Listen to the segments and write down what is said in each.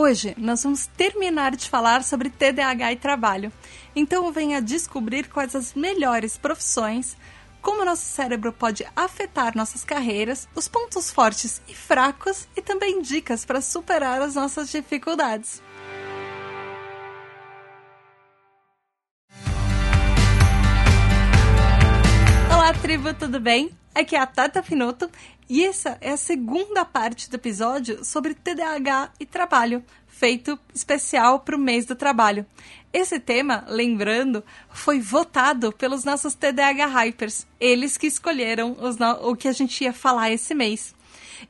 Hoje nós vamos terminar de falar sobre TDAH e trabalho, então venha descobrir quais as melhores profissões como nosso cérebro pode afetar nossas carreiras, os pontos fortes e fracos e também dicas para superar as nossas dificuldades. Olá, tribo, tudo bem? Aqui é a Tata Finoto e essa é a segunda parte do episódio sobre TDAH e trabalho, feito especial para o mês do trabalho. Esse tema, lembrando, foi votado pelos nossos TDAH Hypers. Eles que escolheram o que a gente ia falar esse mês.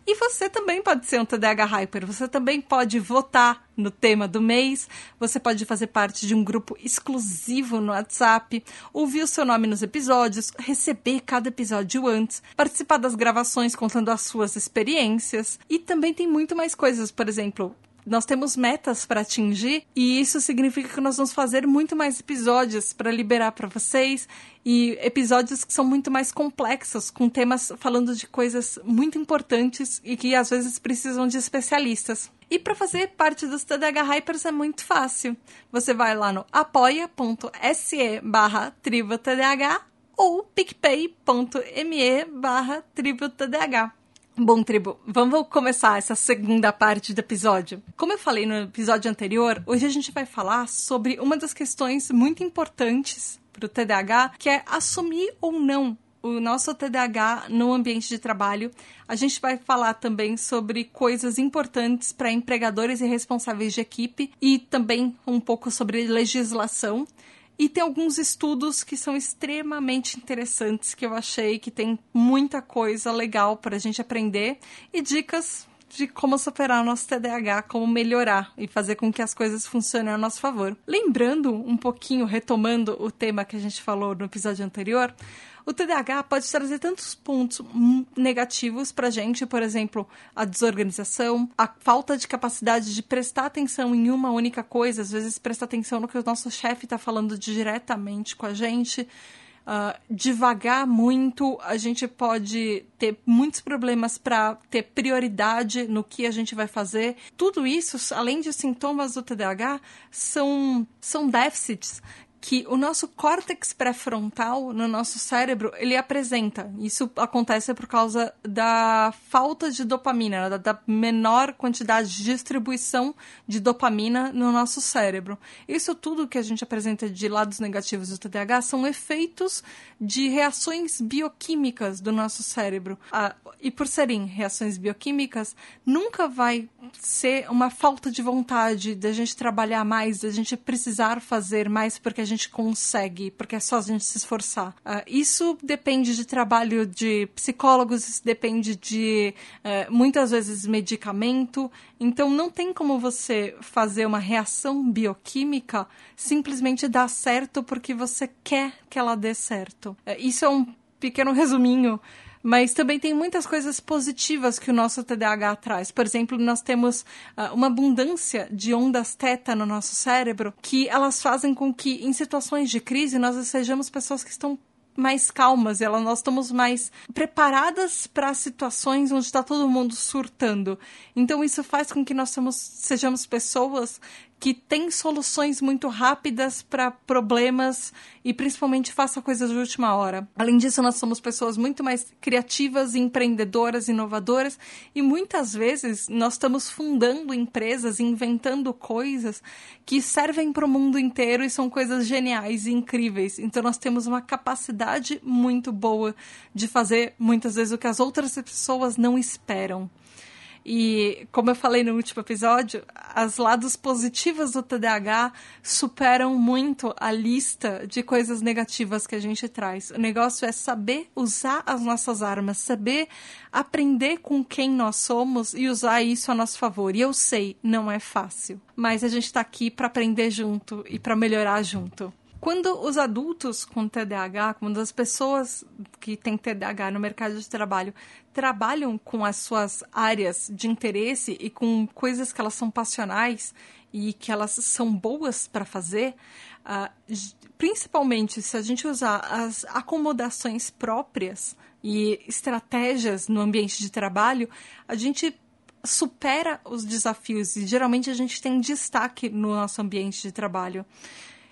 E você também pode ser um TDAH Hyper. Você também pode votar no tema do mês. Você pode fazer parte de um grupo exclusivo no WhatsApp, ouvir o seu nome nos episódios, receber cada episódio antes, participar das gravações contando as suas experiências. E também tem muito mais coisas. Por exemplo, nós temos metas para atingir e isso significa que nós vamos fazer muito mais episódios para liberar para vocês e episódios que são muito mais complexos, com temas falando de coisas muito importantes e que às vezes precisam de especialistas. E para fazer parte dos TDH Hypers é muito fácil. Você vai lá no apoia.se barra ou picpay.me barra Bom, tribo, vamos começar essa segunda parte do episódio. Como eu falei no episódio anterior, hoje a gente vai falar sobre uma das questões muito importantes para o TDAH, que é assumir ou não o nosso TDAH no ambiente de trabalho. A gente vai falar também sobre coisas importantes para empregadores e responsáveis de equipe e também um pouco sobre legislação. E tem alguns estudos que são extremamente interessantes que eu achei que tem muita coisa legal para a gente aprender e dicas de como superar o nosso TDAH, como melhorar e fazer com que as coisas funcionem a nosso favor. Lembrando um pouquinho, retomando o tema que a gente falou no episódio anterior, o TDAH pode trazer tantos pontos negativos para a gente, por exemplo, a desorganização, a falta de capacidade de prestar atenção em uma única coisa, às vezes prestar atenção no que o nosso chefe está falando diretamente com a gente. Uh, devagar muito, a gente pode ter muitos problemas para ter prioridade no que a gente vai fazer. Tudo isso, além de sintomas do TDAH, são, são déficits que o nosso córtex pré-frontal no nosso cérebro ele apresenta. Isso acontece por causa da falta de dopamina, da, da, menor quantidade de distribuição de dopamina no nosso cérebro. Isso tudo que a gente apresenta de lados negativos do TDAH são efeitos de reações bioquímicas do nosso cérebro. Ah, e por serem reações bioquímicas, nunca vai ser uma falta de vontade da gente trabalhar mais, da gente precisar fazer mais porque a gente consegue, porque é só a gente se esforçar. Uh, isso depende de trabalho de psicólogos, isso depende de uh, muitas vezes medicamento. Então não tem como você fazer uma reação bioquímica simplesmente dar certo porque você quer que ela dê certo. Uh, isso é um pequeno resuminho mas também tem muitas coisas positivas que o nosso TDAH traz. Por exemplo, nós temos uh, uma abundância de ondas teta no nosso cérebro que elas fazem com que, em situações de crise, nós sejamos pessoas que estão mais calmas, ela, nós estamos mais preparadas para situações onde está todo mundo surtando. Então isso faz com que nós somos, sejamos pessoas que têm soluções muito rápidas para problemas e principalmente faça coisas de última hora. Além disso, nós somos pessoas muito mais criativas, empreendedoras, inovadoras e muitas vezes nós estamos fundando empresas, inventando coisas que servem para o mundo inteiro e são coisas geniais e incríveis. Então nós temos uma capacidade muito boa de fazer muitas vezes o que as outras pessoas não esperam. E, como eu falei no último episódio, as lados positivos do TDAH superam muito a lista de coisas negativas que a gente traz. O negócio é saber usar as nossas armas, saber aprender com quem nós somos e usar isso a nosso favor. E eu sei, não é fácil, mas a gente está aqui para aprender junto e para melhorar junto. Quando os adultos com TDAH, quando as pessoas que têm TDAH no mercado de trabalho trabalham com as suas áreas de interesse e com coisas que elas são passionais e que elas são boas para fazer, uh, principalmente se a gente usar as acomodações próprias e estratégias no ambiente de trabalho, a gente supera os desafios e geralmente a gente tem destaque no nosso ambiente de trabalho.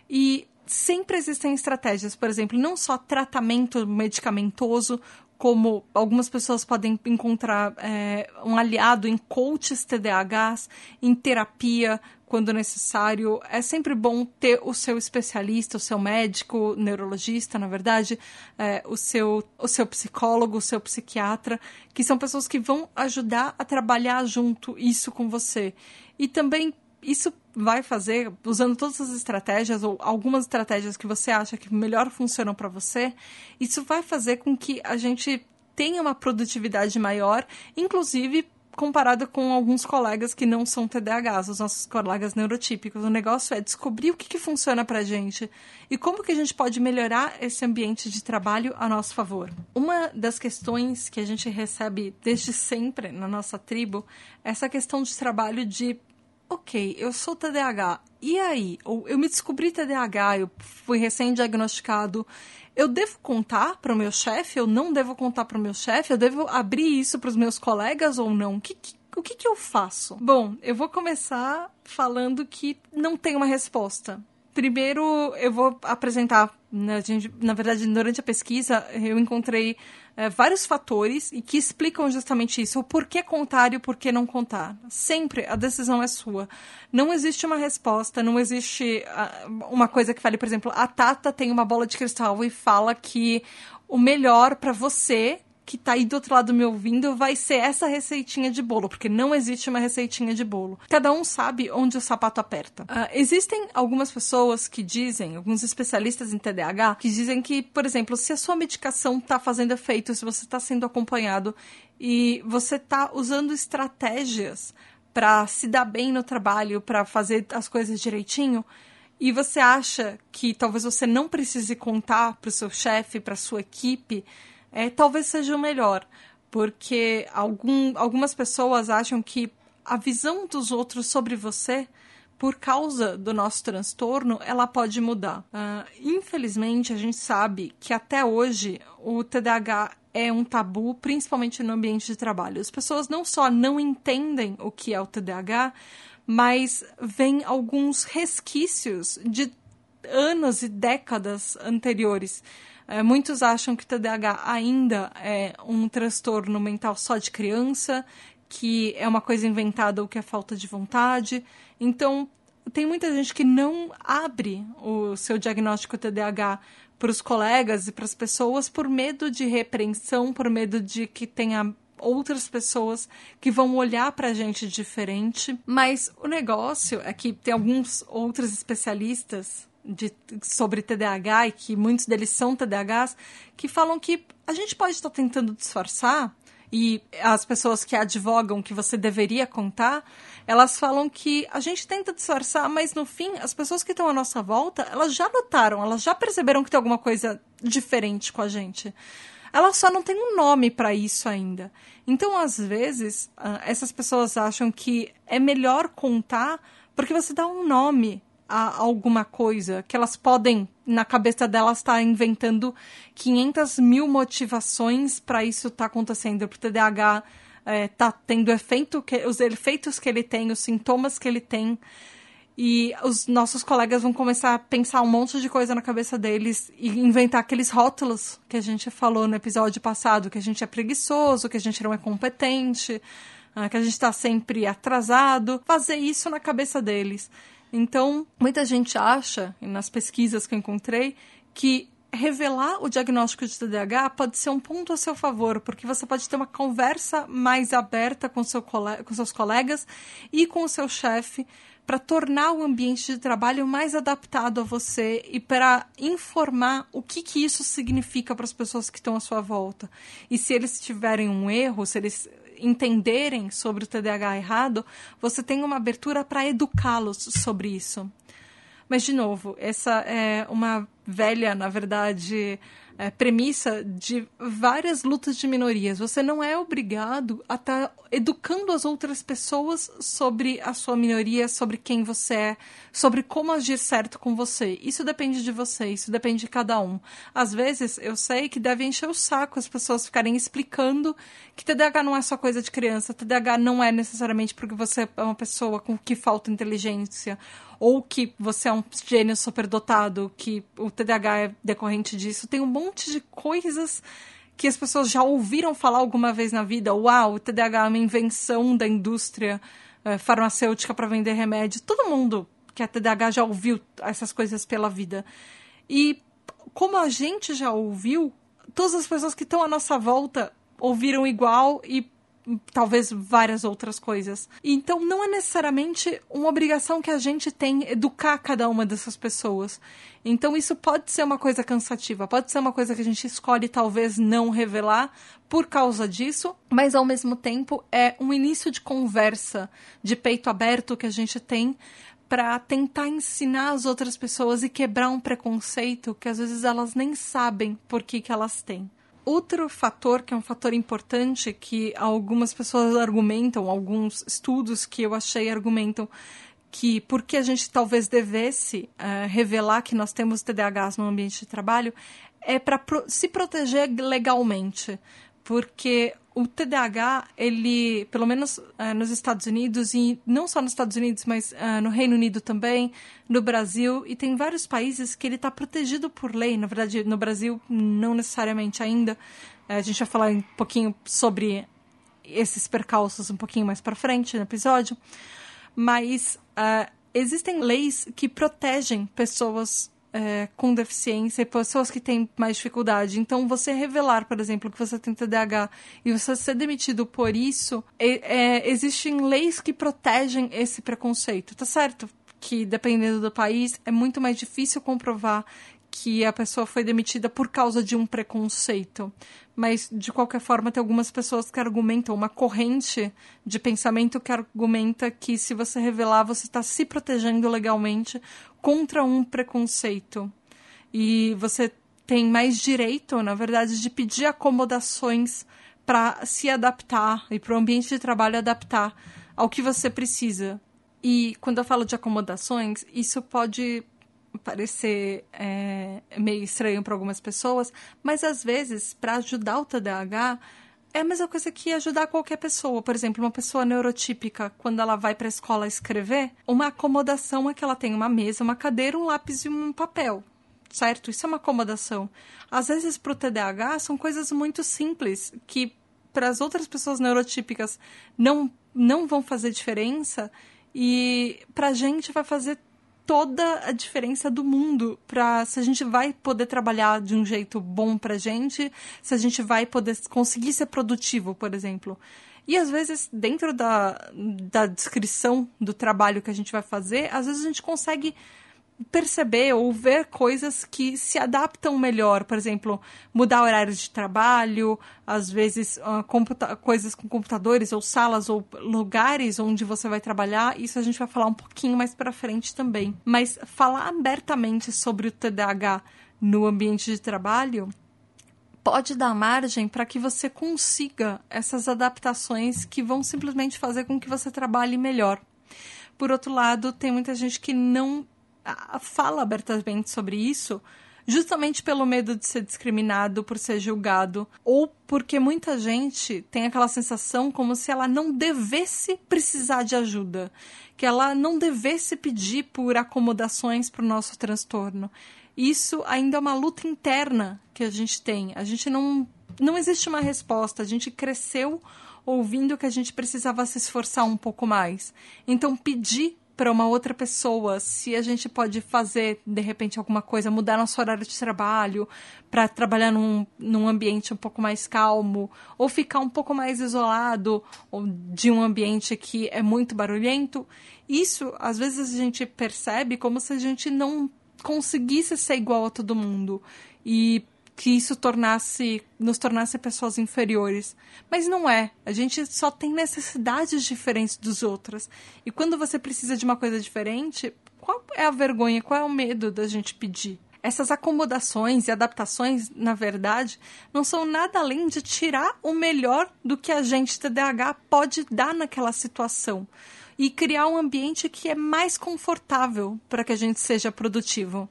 E sempre existem estratégias, por exemplo, não só tratamento medicamentoso, como algumas pessoas podem encontrar é, um aliado em coaches TDAHs, em terapia, quando necessário. É sempre bom ter o seu especialista, o seu médico, neurologista, na verdade, é, o, seu, o seu psicólogo, o seu psiquiatra, que são pessoas que vão ajudar a trabalhar junto isso com você. E também isso vai fazer, usando todas as estratégias ou algumas estratégias que você acha que melhor funcionam para você, isso vai fazer com que a gente tenha uma produtividade maior, inclusive comparado com alguns colegas que não são TDAHs, os nossos colegas neurotípicos. O negócio é descobrir o que, que funciona para gente e como que a gente pode melhorar esse ambiente de trabalho a nosso favor. Uma das questões que a gente recebe desde sempre na nossa tribo é essa questão de trabalho de ok, eu sou TDAH, e aí? Ou eu me descobri TDAH, eu fui recém-diagnosticado, eu devo contar para o meu chefe? Eu não devo contar para o meu chefe? Eu devo abrir isso para os meus colegas ou não? Que, que, o que, que eu faço? Bom, eu vou começar falando que não tem uma resposta. Primeiro, eu vou apresentar, na verdade, durante a pesquisa, eu encontrei é, vários fatores e que explicam justamente isso. O porquê contar e o porquê não contar. Sempre a decisão é sua. Não existe uma resposta, não existe uh, uma coisa que fale, por exemplo, a Tata tem uma bola de cristal e fala que o melhor para você que tá aí do outro lado me ouvindo vai ser essa receitinha de bolo, porque não existe uma receitinha de bolo. Cada um sabe onde o sapato aperta. Uh, existem algumas pessoas que dizem, alguns especialistas em TDAH, que dizem que, por exemplo, se a sua medicação tá fazendo efeito, se você está sendo acompanhado e você tá usando estratégias para se dar bem no trabalho, para fazer as coisas direitinho, e você acha que talvez você não precise contar para o seu chefe, para sua equipe, é, talvez seja o melhor, porque algum, algumas pessoas acham que a visão dos outros sobre você, por causa do nosso transtorno, ela pode mudar. Uh, infelizmente, a gente sabe que até hoje o TDAH é um tabu, principalmente no ambiente de trabalho. As pessoas não só não entendem o que é o TDAH, mas vêm alguns resquícios de anos e décadas anteriores. É, muitos acham que o TDAH ainda é um transtorno mental só de criança, que é uma coisa inventada ou que é falta de vontade. Então, tem muita gente que não abre o seu diagnóstico TDAH para os colegas e para as pessoas por medo de repreensão, por medo de que tenha outras pessoas que vão olhar para a gente diferente. Mas o negócio é que tem alguns outros especialistas de, sobre TDAH e que muitos deles são TDAHs, que falam que a gente pode estar tentando disfarçar e as pessoas que advogam que você deveria contar, elas falam que a gente tenta disfarçar, mas no fim, as pessoas que estão à nossa volta, elas já notaram, elas já perceberam que tem alguma coisa diferente com a gente. Elas só não têm um nome para isso ainda. Então, às vezes, ah, essas pessoas acham que é melhor contar porque você dá um nome a alguma coisa, que elas podem, na cabeça delas, estar tá inventando 500 mil motivações para isso estar tá acontecendo, para o TDAH é, tá tendo efeito, que, os efeitos que ele tem, os sintomas que ele tem. E os nossos colegas vão começar a pensar um monte de coisa na cabeça deles e inventar aqueles rótulos que a gente falou no episódio passado, que a gente é preguiçoso, que a gente não é competente, ah, que a gente está sempre atrasado. Fazer isso na cabeça deles. Então, muita gente acha, nas pesquisas que eu encontrei, que revelar o diagnóstico de TDAH pode ser um ponto a seu favor, porque você pode ter uma conversa mais aberta com, seu com seus colegas e com o seu chefe para tornar o ambiente de trabalho mais adaptado a você e para informar o que, que isso significa para as pessoas que estão à sua volta. E se eles tiverem um erro, se eles entenderem sobre o TDAH errado, você tem uma abertura para educá-los sobre isso. Mas, de novo, essa é uma velha, na verdade, é, premissa de várias lutas de minorias. Você não é obrigado a estar tá educando as outras pessoas sobre a sua minoria, sobre quem você é, sobre como agir certo com você. Isso depende de você, isso depende de cada um. Às vezes, eu sei que deve encher o saco as pessoas ficarem explicando que TDAH não é só coisa de criança, TDAH não é necessariamente porque você é uma pessoa com que falta inteligência ou que você é um gênio superdotado, que o TDAH é decorrente disso. Tem um monte de coisas que as pessoas já ouviram falar alguma vez na vida. Uau, o TDAH é uma invenção da indústria é, farmacêutica para vender remédio. Todo mundo que é TDAH já ouviu essas coisas pela vida. E como a gente já ouviu, todas as pessoas que estão à nossa volta ouviram igual e talvez várias outras coisas. Então não é necessariamente uma obrigação que a gente tem educar cada uma dessas pessoas. Então isso pode ser uma coisa cansativa, pode ser uma coisa que a gente escolhe talvez não revelar por causa disso, mas ao mesmo tempo é um início de conversa de peito aberto que a gente tem para tentar ensinar as outras pessoas e quebrar um preconceito que às vezes elas nem sabem por que, que elas têm. Outro fator, que é um fator importante, que algumas pessoas argumentam, alguns estudos que eu achei argumentam, que porque a gente talvez devesse uh, revelar que nós temos TDAHs no ambiente de trabalho, é para pro se proteger legalmente. Porque o TDAH, ele, pelo menos uh, nos Estados Unidos, e não só nos Estados Unidos, mas uh, no Reino Unido também, no Brasil, e tem vários países que ele está protegido por lei. Na verdade, no Brasil, não necessariamente ainda. Uh, a gente vai falar um pouquinho sobre esses percalços um pouquinho mais para frente no episódio. Mas existem leis que protegem pessoas é, com deficiência e pessoas que têm mais dificuldade. Então, você revelar, por exemplo, que você tem TDAH e você ser demitido por isso, é, é, existem leis que protegem esse preconceito, tá certo? Que dependendo do país é muito mais difícil comprovar que a pessoa foi demitida por causa de um preconceito. Mas, de qualquer forma, tem algumas pessoas que argumentam, uma corrente de pensamento que argumenta que se você revelar, você está se protegendo legalmente contra um preconceito. E você tem mais direito, na verdade, de pedir acomodações para se adaptar e para o ambiente de trabalho adaptar ao que você precisa. E quando eu falo de acomodações, isso pode parecer é, meio estranho para algumas pessoas, mas às vezes, para ajudar o TDAH, é a mesma coisa que ajudar qualquer pessoa. Por exemplo, uma pessoa neurotípica, quando ela vai para a escola escrever, uma acomodação é que ela tem uma mesa, uma cadeira, um lápis e um papel. Certo? Isso é uma acomodação. Às vezes, para o TDAH, são coisas muito simples que para as outras pessoas neurotípicas não, não vão fazer diferença e para a gente vai fazer toda a diferença do mundo para se a gente vai poder trabalhar de um jeito bom pra gente, se a gente vai poder conseguir ser produtivo, por exemplo. E às vezes, dentro da, da descrição do trabalho que a gente vai fazer, às vezes a gente consegue perceber ou ver coisas que se adaptam melhor, por exemplo, mudar horários de trabalho, às vezes uh, coisas com computadores ou salas ou lugares onde você vai trabalhar. Isso a gente vai falar um pouquinho mais para frente também. Mas falar abertamente sobre o TDAH no ambiente de trabalho pode dar margem para que você consiga essas adaptações que vão simplesmente fazer com que você trabalhe melhor. Por outro lado, tem muita gente que não fala abertamente sobre isso justamente pelo medo de ser discriminado, por ser julgado, ou porque muita gente tem aquela sensação como se ela não devesse precisar de ajuda, que ela não devesse pedir por acomodações para o nosso transtorno. Isso ainda é uma luta interna que a gente tem. A gente não. Não existe uma resposta. A gente cresceu ouvindo que a gente precisava se esforçar um pouco mais. Então, pedir para uma outra pessoa, se a gente pode fazer, de repente, alguma coisa, mudar nosso horário de trabalho para trabalhar num, num ambiente um pouco mais calmo, ou ficar um pouco mais isolado de um ambiente que é muito barulhento, isso às vezes a gente percebe como se a gente não conseguisse ser igual a todo mundo. E que isso tornasse nos tornasse pessoas inferiores, mas não é. A gente só tem necessidades diferentes dos outros. E quando você precisa de uma coisa diferente, qual é a vergonha, qual é o medo da gente pedir? Essas acomodações e adaptações, na verdade, não são nada além de tirar o melhor do que a gente TDAH pode dar naquela situação e criar um ambiente que é mais confortável para que a gente seja produtivo.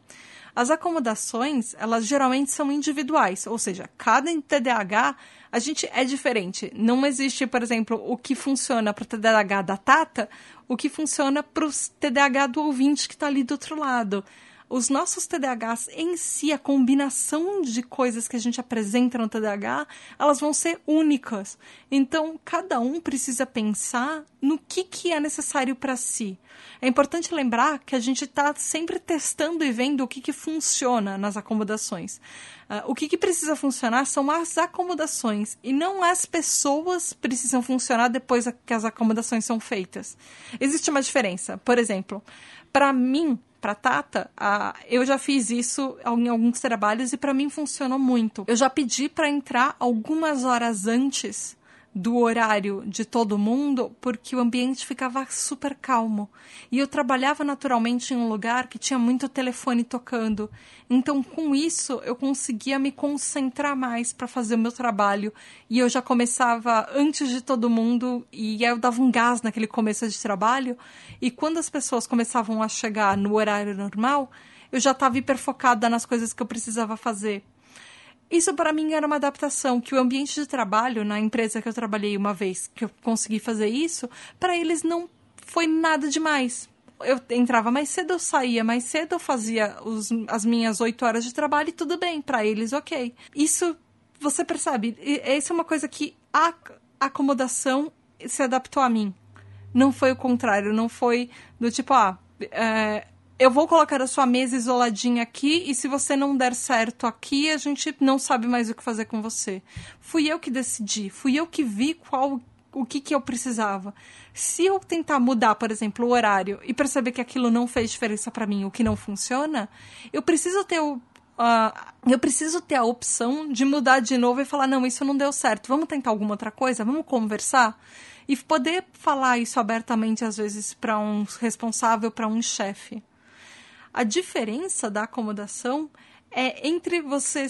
As acomodações, elas geralmente são individuais, ou seja, cada TDAH a gente é diferente. Não existe, por exemplo, o que funciona para o TDAH da Tata, o que funciona para o TDAH do ouvinte que está ali do outro lado os nossos TDAHs em si, a combinação de coisas que a gente apresenta no TDAH, elas vão ser únicas. Então, cada um precisa pensar no que, que é necessário para si. É importante lembrar que a gente está sempre testando e vendo o que, que funciona nas acomodações. Uh, o que, que precisa funcionar são as acomodações e não as pessoas precisam funcionar depois que as acomodações são feitas. Existe uma diferença. Por exemplo, para mim, para Tata, a, eu já fiz isso em alguns trabalhos e para mim funcionou muito. Eu já pedi para entrar algumas horas antes do horário de todo mundo, porque o ambiente ficava super calmo. E eu trabalhava naturalmente em um lugar que tinha muito telefone tocando. Então, com isso, eu conseguia me concentrar mais para fazer o meu trabalho. E eu já começava antes de todo mundo, e aí eu dava um gás naquele começo de trabalho. E quando as pessoas começavam a chegar no horário normal, eu já estava hiperfocada nas coisas que eu precisava fazer. Isso para mim era uma adaptação que o ambiente de trabalho na empresa que eu trabalhei uma vez que eu consegui fazer isso, para eles não foi nada demais. Eu entrava mais cedo, eu saía mais cedo, eu fazia os, as minhas oito horas de trabalho e tudo bem, para eles ok. Isso você percebe, essa é uma coisa que a acomodação se adaptou a mim. Não foi o contrário, não foi do tipo, ah, é, eu vou colocar a sua mesa isoladinha aqui e se você não der certo aqui, a gente não sabe mais o que fazer com você. Fui eu que decidi, fui eu que vi qual o que, que eu precisava. Se eu tentar mudar, por exemplo, o horário e perceber que aquilo não fez diferença para mim, o que não funciona, eu preciso ter o Uh, eu preciso ter a opção de mudar de novo e falar: não, isso não deu certo, vamos tentar alguma outra coisa, vamos conversar. E poder falar isso abertamente, às vezes, para um responsável, para um chefe. A diferença da acomodação é entre você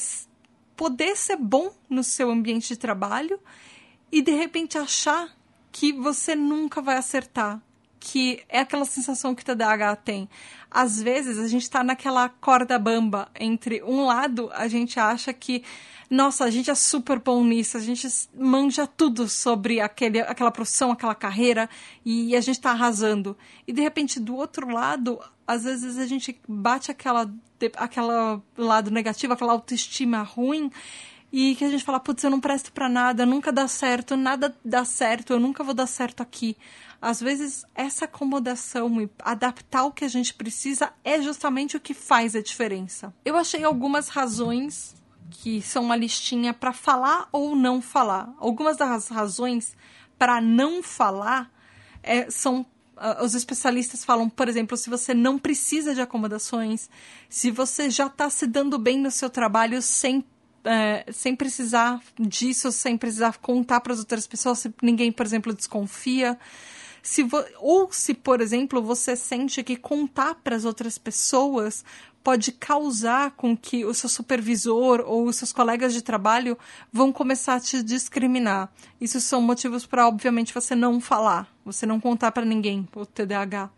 poder ser bom no seu ambiente de trabalho e de repente achar que você nunca vai acertar. Que é aquela sensação que o TDAH tem. Às vezes a gente está naquela corda bamba entre um lado, a gente acha que nossa, a gente é super bom nisso, a gente manja tudo sobre aquele, aquela profissão, aquela carreira, e a gente está arrasando. E de repente, do outro lado, às vezes a gente bate aquela, aquela lado negativo, aquela autoestima ruim, e que a gente fala, putz, eu não presto para nada, nunca dá certo, nada dá certo, eu nunca vou dar certo aqui. Às vezes, essa acomodação e adaptar o que a gente precisa é justamente o que faz a diferença. Eu achei algumas razões que são uma listinha para falar ou não falar. Algumas das razões para não falar é, são uh, os especialistas falam, por exemplo, se você não precisa de acomodações, se você já está se dando bem no seu trabalho sem é, sem precisar disso, sem precisar contar para as outras pessoas, se ninguém, por exemplo, desconfia. Se ou se, por exemplo, você sente que contar para as outras pessoas pode causar com que o seu supervisor ou os seus colegas de trabalho vão começar a te discriminar. Isso são motivos para, obviamente, você não falar, você não contar para ninguém o TDAH.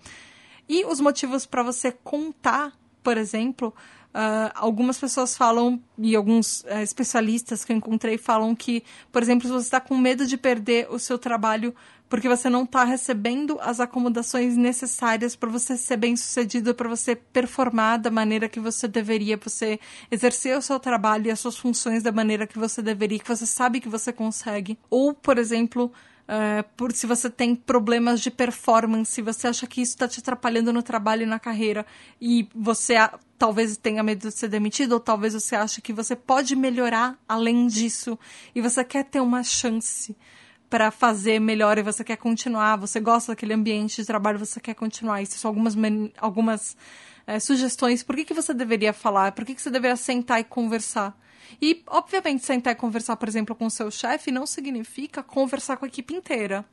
E os motivos para você contar, por exemplo, Uh, algumas pessoas falam, e alguns uh, especialistas que eu encontrei falam que, por exemplo, se você está com medo de perder o seu trabalho porque você não está recebendo as acomodações necessárias para você ser bem sucedido, para você performar da maneira que você deveria, você exercer o seu trabalho e as suas funções da maneira que você deveria, que você sabe que você consegue. Ou, por exemplo, é, por se você tem problemas de performance, você acha que isso está te atrapalhando no trabalho e na carreira e você talvez tenha medo de ser demitido ou talvez você ache que você pode melhorar além disso e você quer ter uma chance para fazer melhor e você quer continuar, você gosta daquele ambiente de trabalho, você quer continuar. Isso são algumas, algumas é, sugestões. Por que, que você deveria falar? Por que, que você deveria sentar e conversar? E, obviamente, sentar e conversar, por exemplo, com o seu chefe não significa conversar com a equipe inteira.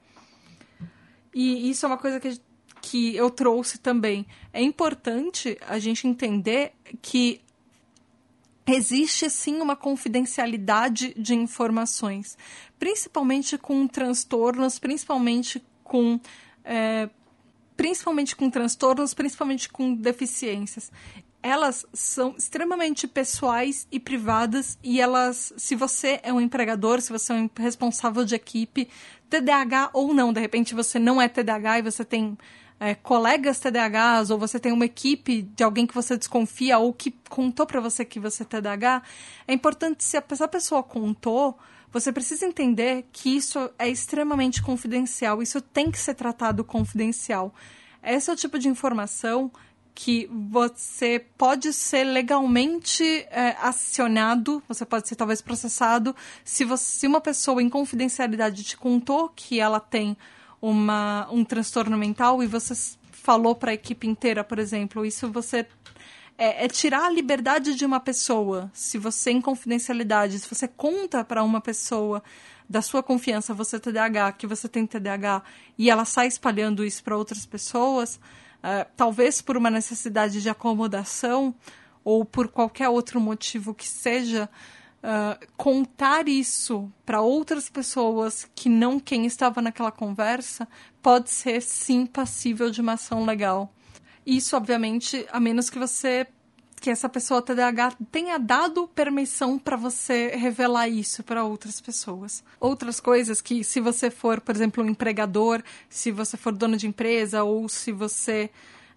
E isso é uma coisa que, que eu trouxe também. É importante a gente entender que existe sim uma confidencialidade de informações, principalmente com transtornos, principalmente com é, principalmente com transtornos, principalmente com deficiências. Elas são extremamente pessoais e privadas e elas, se você é um empregador, se você é um responsável de equipe, TDAH ou não, de repente você não é TDAH e você tem é, colegas TDAHs ou você tem uma equipe de alguém que você desconfia ou que contou para você que você é TDAH, é importante se essa pessoa contou, você precisa entender que isso é extremamente confidencial, isso tem que ser tratado confidencial. Esse é o tipo de informação que você pode ser legalmente é, acionado, você pode ser talvez processado, se, você, se uma pessoa em confidencialidade te contou que ela tem uma, um transtorno mental e você falou para a equipe inteira, por exemplo, isso você é, é, tirar a liberdade de uma pessoa. Se você em confidencialidade, se você conta para uma pessoa da sua confiança, você TDAH, que você tem TDAH, e ela sai espalhando isso para outras pessoas, uh, talvez por uma necessidade de acomodação ou por qualquer outro motivo que seja, uh, contar isso para outras pessoas que não quem estava naquela conversa pode ser sim passível de uma ação legal. Isso, obviamente, a menos que você que essa pessoa TDAH tenha dado permissão para você revelar isso para outras pessoas. Outras coisas que, se você for, por exemplo, um empregador, se você for dono de empresa ou se você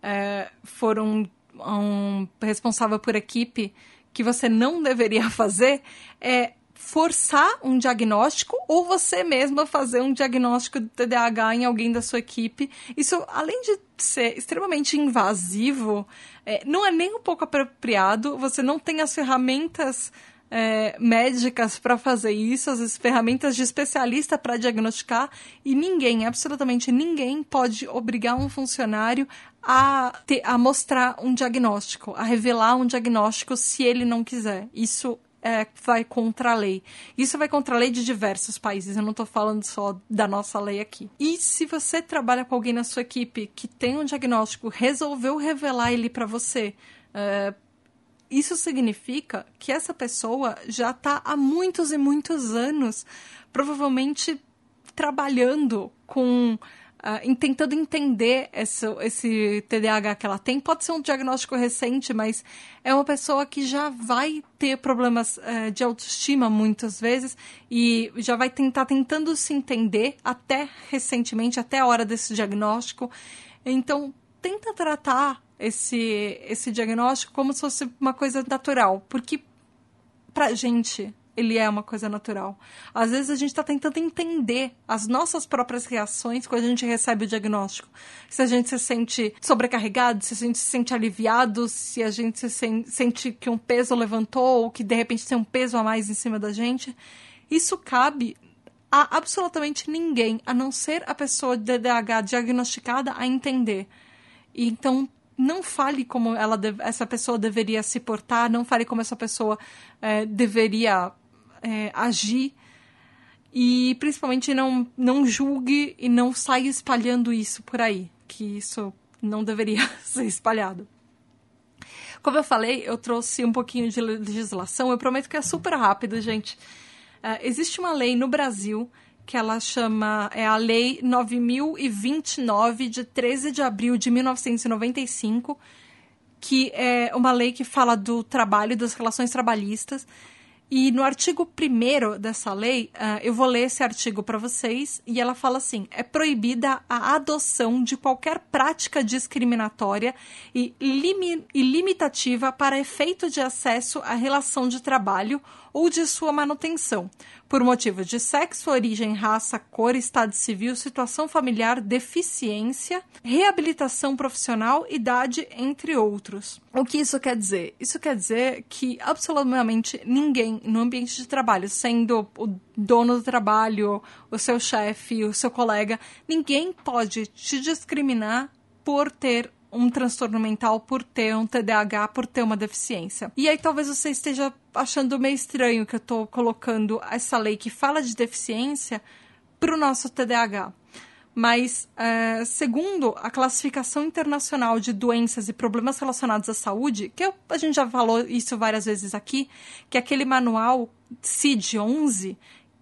é, for um, um responsável por equipe, que você não deveria fazer é forçar um diagnóstico ou você mesma fazer um diagnóstico de TDAH em alguém da sua equipe. Isso, além de ser extremamente invasivo, é, não é nem um pouco apropriado. Você não tem as ferramentas é, médicas para fazer isso, as ferramentas de especialista para diagnosticar, e ninguém, absolutamente ninguém, pode obrigar um funcionário a, ter, a mostrar um diagnóstico, a revelar um diagnóstico se ele não quiser. Isso é, vai contra a lei. Isso vai contra a lei de diversos países, eu não estou falando só da nossa lei aqui. E se você trabalha com alguém na sua equipe que tem um diagnóstico, resolveu revelar ele para você, é, isso significa que essa pessoa já está há muitos e muitos anos, provavelmente trabalhando com uh, tentando entender esse, esse TDAH que ela tem. Pode ser um diagnóstico recente, mas é uma pessoa que já vai ter problemas uh, de autoestima muitas vezes e já vai tentar tentando se entender até recentemente, até a hora desse diagnóstico. Então, tenta tratar esse, esse diagnóstico como se fosse uma coisa natural, porque pra gente ele é uma coisa natural. Às vezes a gente está tentando entender as nossas próprias reações quando a gente recebe o diagnóstico. Se a gente se sente sobrecarregado, se a gente se sente aliviado, se a gente se sente que um peso levantou ou que de repente tem um peso a mais em cima da gente. Isso cabe a absolutamente ninguém, a não ser a pessoa de DDH diagnosticada, a entender. Então, não fale como ela essa pessoa deveria se portar, não fale como essa pessoa é, deveria é, agir e principalmente não, não julgue e não saia espalhando isso por aí, que isso não deveria ser espalhado. Como eu falei, eu trouxe um pouquinho de legislação, eu prometo que é super rápido, gente. Uh, existe uma lei no Brasil que ela chama, é a Lei 9029, de 13 de abril de 1995, que é uma lei que fala do trabalho, das relações trabalhistas, E no artigo 1 dessa lei, uh, eu vou ler esse artigo para vocês, e ela fala assim: é proibida a adoção de qualquer prática discriminatória e, limi e limitativa para efeito de acesso à relação de trabalho ou de sua manutenção, por motivos de sexo, origem, raça, cor, estado civil, situação familiar, deficiência, reabilitação profissional, idade, entre outros. O que isso quer dizer? Isso quer dizer que absolutamente ninguém no ambiente de trabalho, sendo o dono do trabalho, o seu chefe, o seu colega, ninguém pode te discriminar por ter um transtorno mental por ter um TDAH, por ter uma deficiência. E aí talvez você esteja achando meio estranho que eu estou colocando essa lei que fala de deficiência para o nosso TDAH. Mas, é, segundo a classificação internacional de doenças e problemas relacionados à saúde, que eu, a gente já falou isso várias vezes aqui, que é aquele manual CID-11,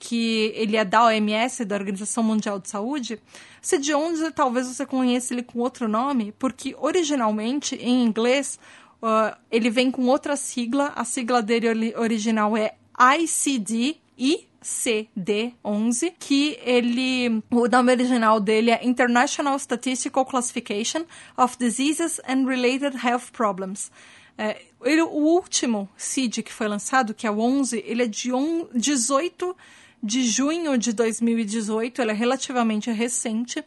que ele é da OMS, da Organização Mundial de Saúde, CID-11 talvez você conheça ele com outro nome, porque originalmente, em inglês, uh, ele vem com outra sigla, a sigla dele original é ICD, ICD-11, que ele, o nome original dele é International Statistical Classification of Diseases and Related Health Problems. É, ele, o último CID que foi lançado, que é o 11, ele é de on, 18 de junho de 2018, ele é relativamente recente.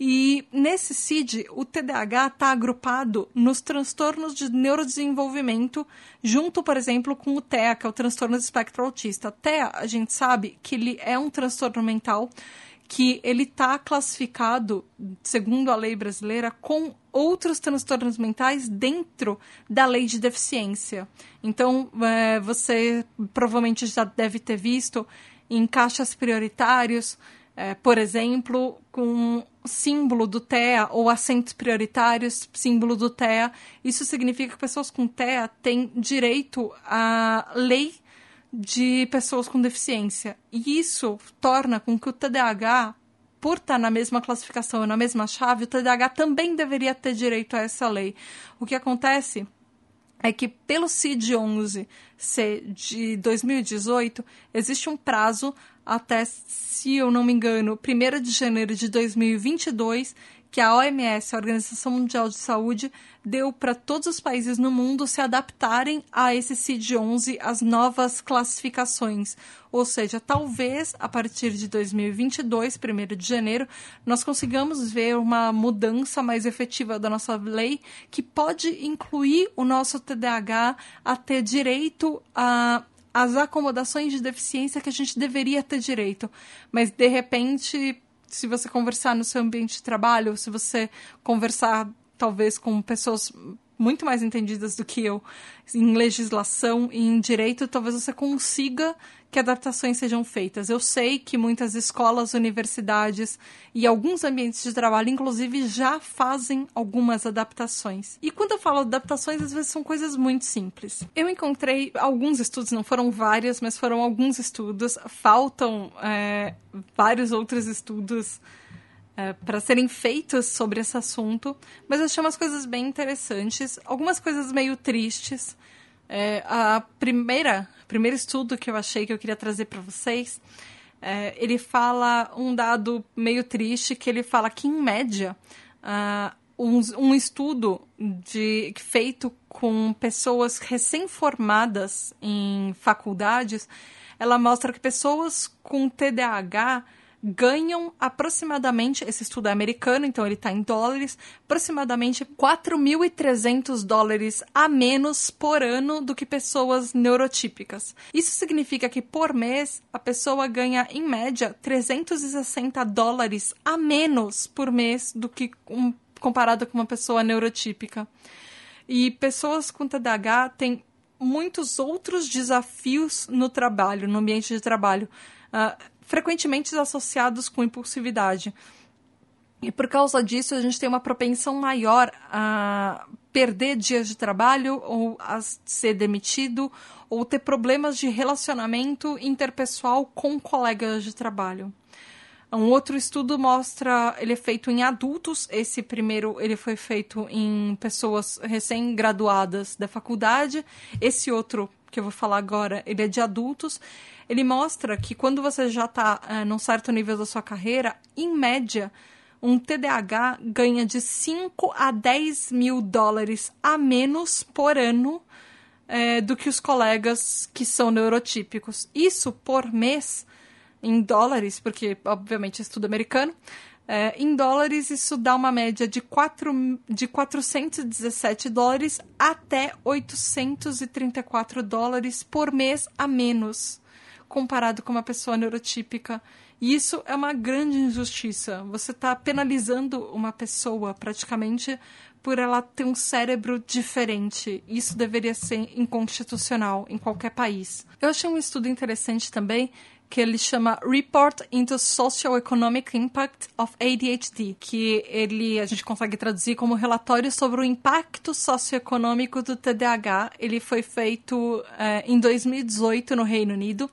E nesse CID, o TDAH está agrupado nos transtornos de neurodesenvolvimento, junto, por exemplo, com o TEA, que é o transtorno do espectro autista. TEA, a gente sabe que ele é um transtorno mental que ele está classificado, segundo a lei brasileira, com outros transtornos mentais dentro da lei de deficiência. Então, é, você provavelmente já deve ter visto em caixas prioritários, é, por exemplo, com símbolo do TEA ou assentos prioritários, símbolo do TEA. Isso significa que pessoas com TEA têm direito à lei de pessoas com deficiência. E isso torna com que o TDAH, por estar na mesma classificação e na mesma chave, o TDAH também deveria ter direito a essa lei. O que acontece é que pelo CID-11 ser de 2018, existe um prazo até, se eu não me engano, 1 de janeiro de 2022, que a OMS, a Organização Mundial de Saúde, deu para todos os países no mundo se adaptarem a esse CID-11, as novas classificações. Ou seja, talvez a partir de 2022, 1 de janeiro, nós consigamos ver uma mudança mais efetiva da nossa lei que pode incluir o nosso TDAH a ter direito a as acomodações de deficiência que a gente deveria ter direito. Mas, de repente, se você conversar no seu ambiente de trabalho, se você conversar talvez com pessoas muito mais entendidas do que eu em legislação e em direito, talvez você consiga que adaptações sejam feitas. Eu sei que muitas escolas, universidades e alguns ambientes de trabalho, inclusive, já fazem algumas adaptações. E quando eu falo adaptações, às vezes são coisas muito simples. Eu encontrei alguns estudos, não foram vários, mas foram alguns estudos. Faltam é, vários outros estudos é, para serem feitos sobre esse assunto, mas eu achei umas coisas bem interessantes, algumas coisas meio tristes. É, a primeira, primeiro estudo que eu achei que eu queria trazer para vocês, é, ele fala um dado meio triste que ele fala que em média uh, um, um, estudo de, feito com pessoas recém-formadas em faculdades, ela mostra que pessoas com TDAH ganham aproximadamente, esse estudo é americano, então ele está em dólares, aproximadamente 4.300 dólares a menos por ano do que pessoas neurotípicas. Isso significa que por mês a pessoa ganha, em média, 360 dólares a menos por mês do que um, comparado com uma pessoa neurotípica. E pessoas com TDAH têm muitos outros desafios no trabalho, no ambiente de trabalho. Uh, frequentemente associados com impulsividade. E por causa disso, a gente tem uma propensão maior a perder dias de trabalho ou a ser demitido ou ter problemas de relacionamento interpessoal com colegas de trabalho. Um outro estudo mostra, ele é feito em adultos, esse primeiro ele foi feito em pessoas recém-graduadas da faculdade, esse outro que eu vou falar agora, ele é de adultos. Ele mostra que quando você já está uh, num certo nível da sua carreira, em média, um TDAH ganha de 5 a 10 mil dólares a menos por ano é, do que os colegas que são neurotípicos. Isso por mês, em dólares, porque obviamente é estudo americano, é, em dólares, isso dá uma média de, 4, de 417 dólares até 834 dólares por mês a menos, comparado com uma pessoa neurotípica. E isso é uma grande injustiça. Você está penalizando uma pessoa praticamente por ela ter um cérebro diferente. Isso deveria ser inconstitucional em qualquer país. Eu achei um estudo interessante também que ele chama Report into Socio-Economic Impact of ADHD, que ele a gente consegue traduzir como relatório sobre o impacto socioeconômico do TDAH. Ele foi feito é, em 2018 no Reino Unido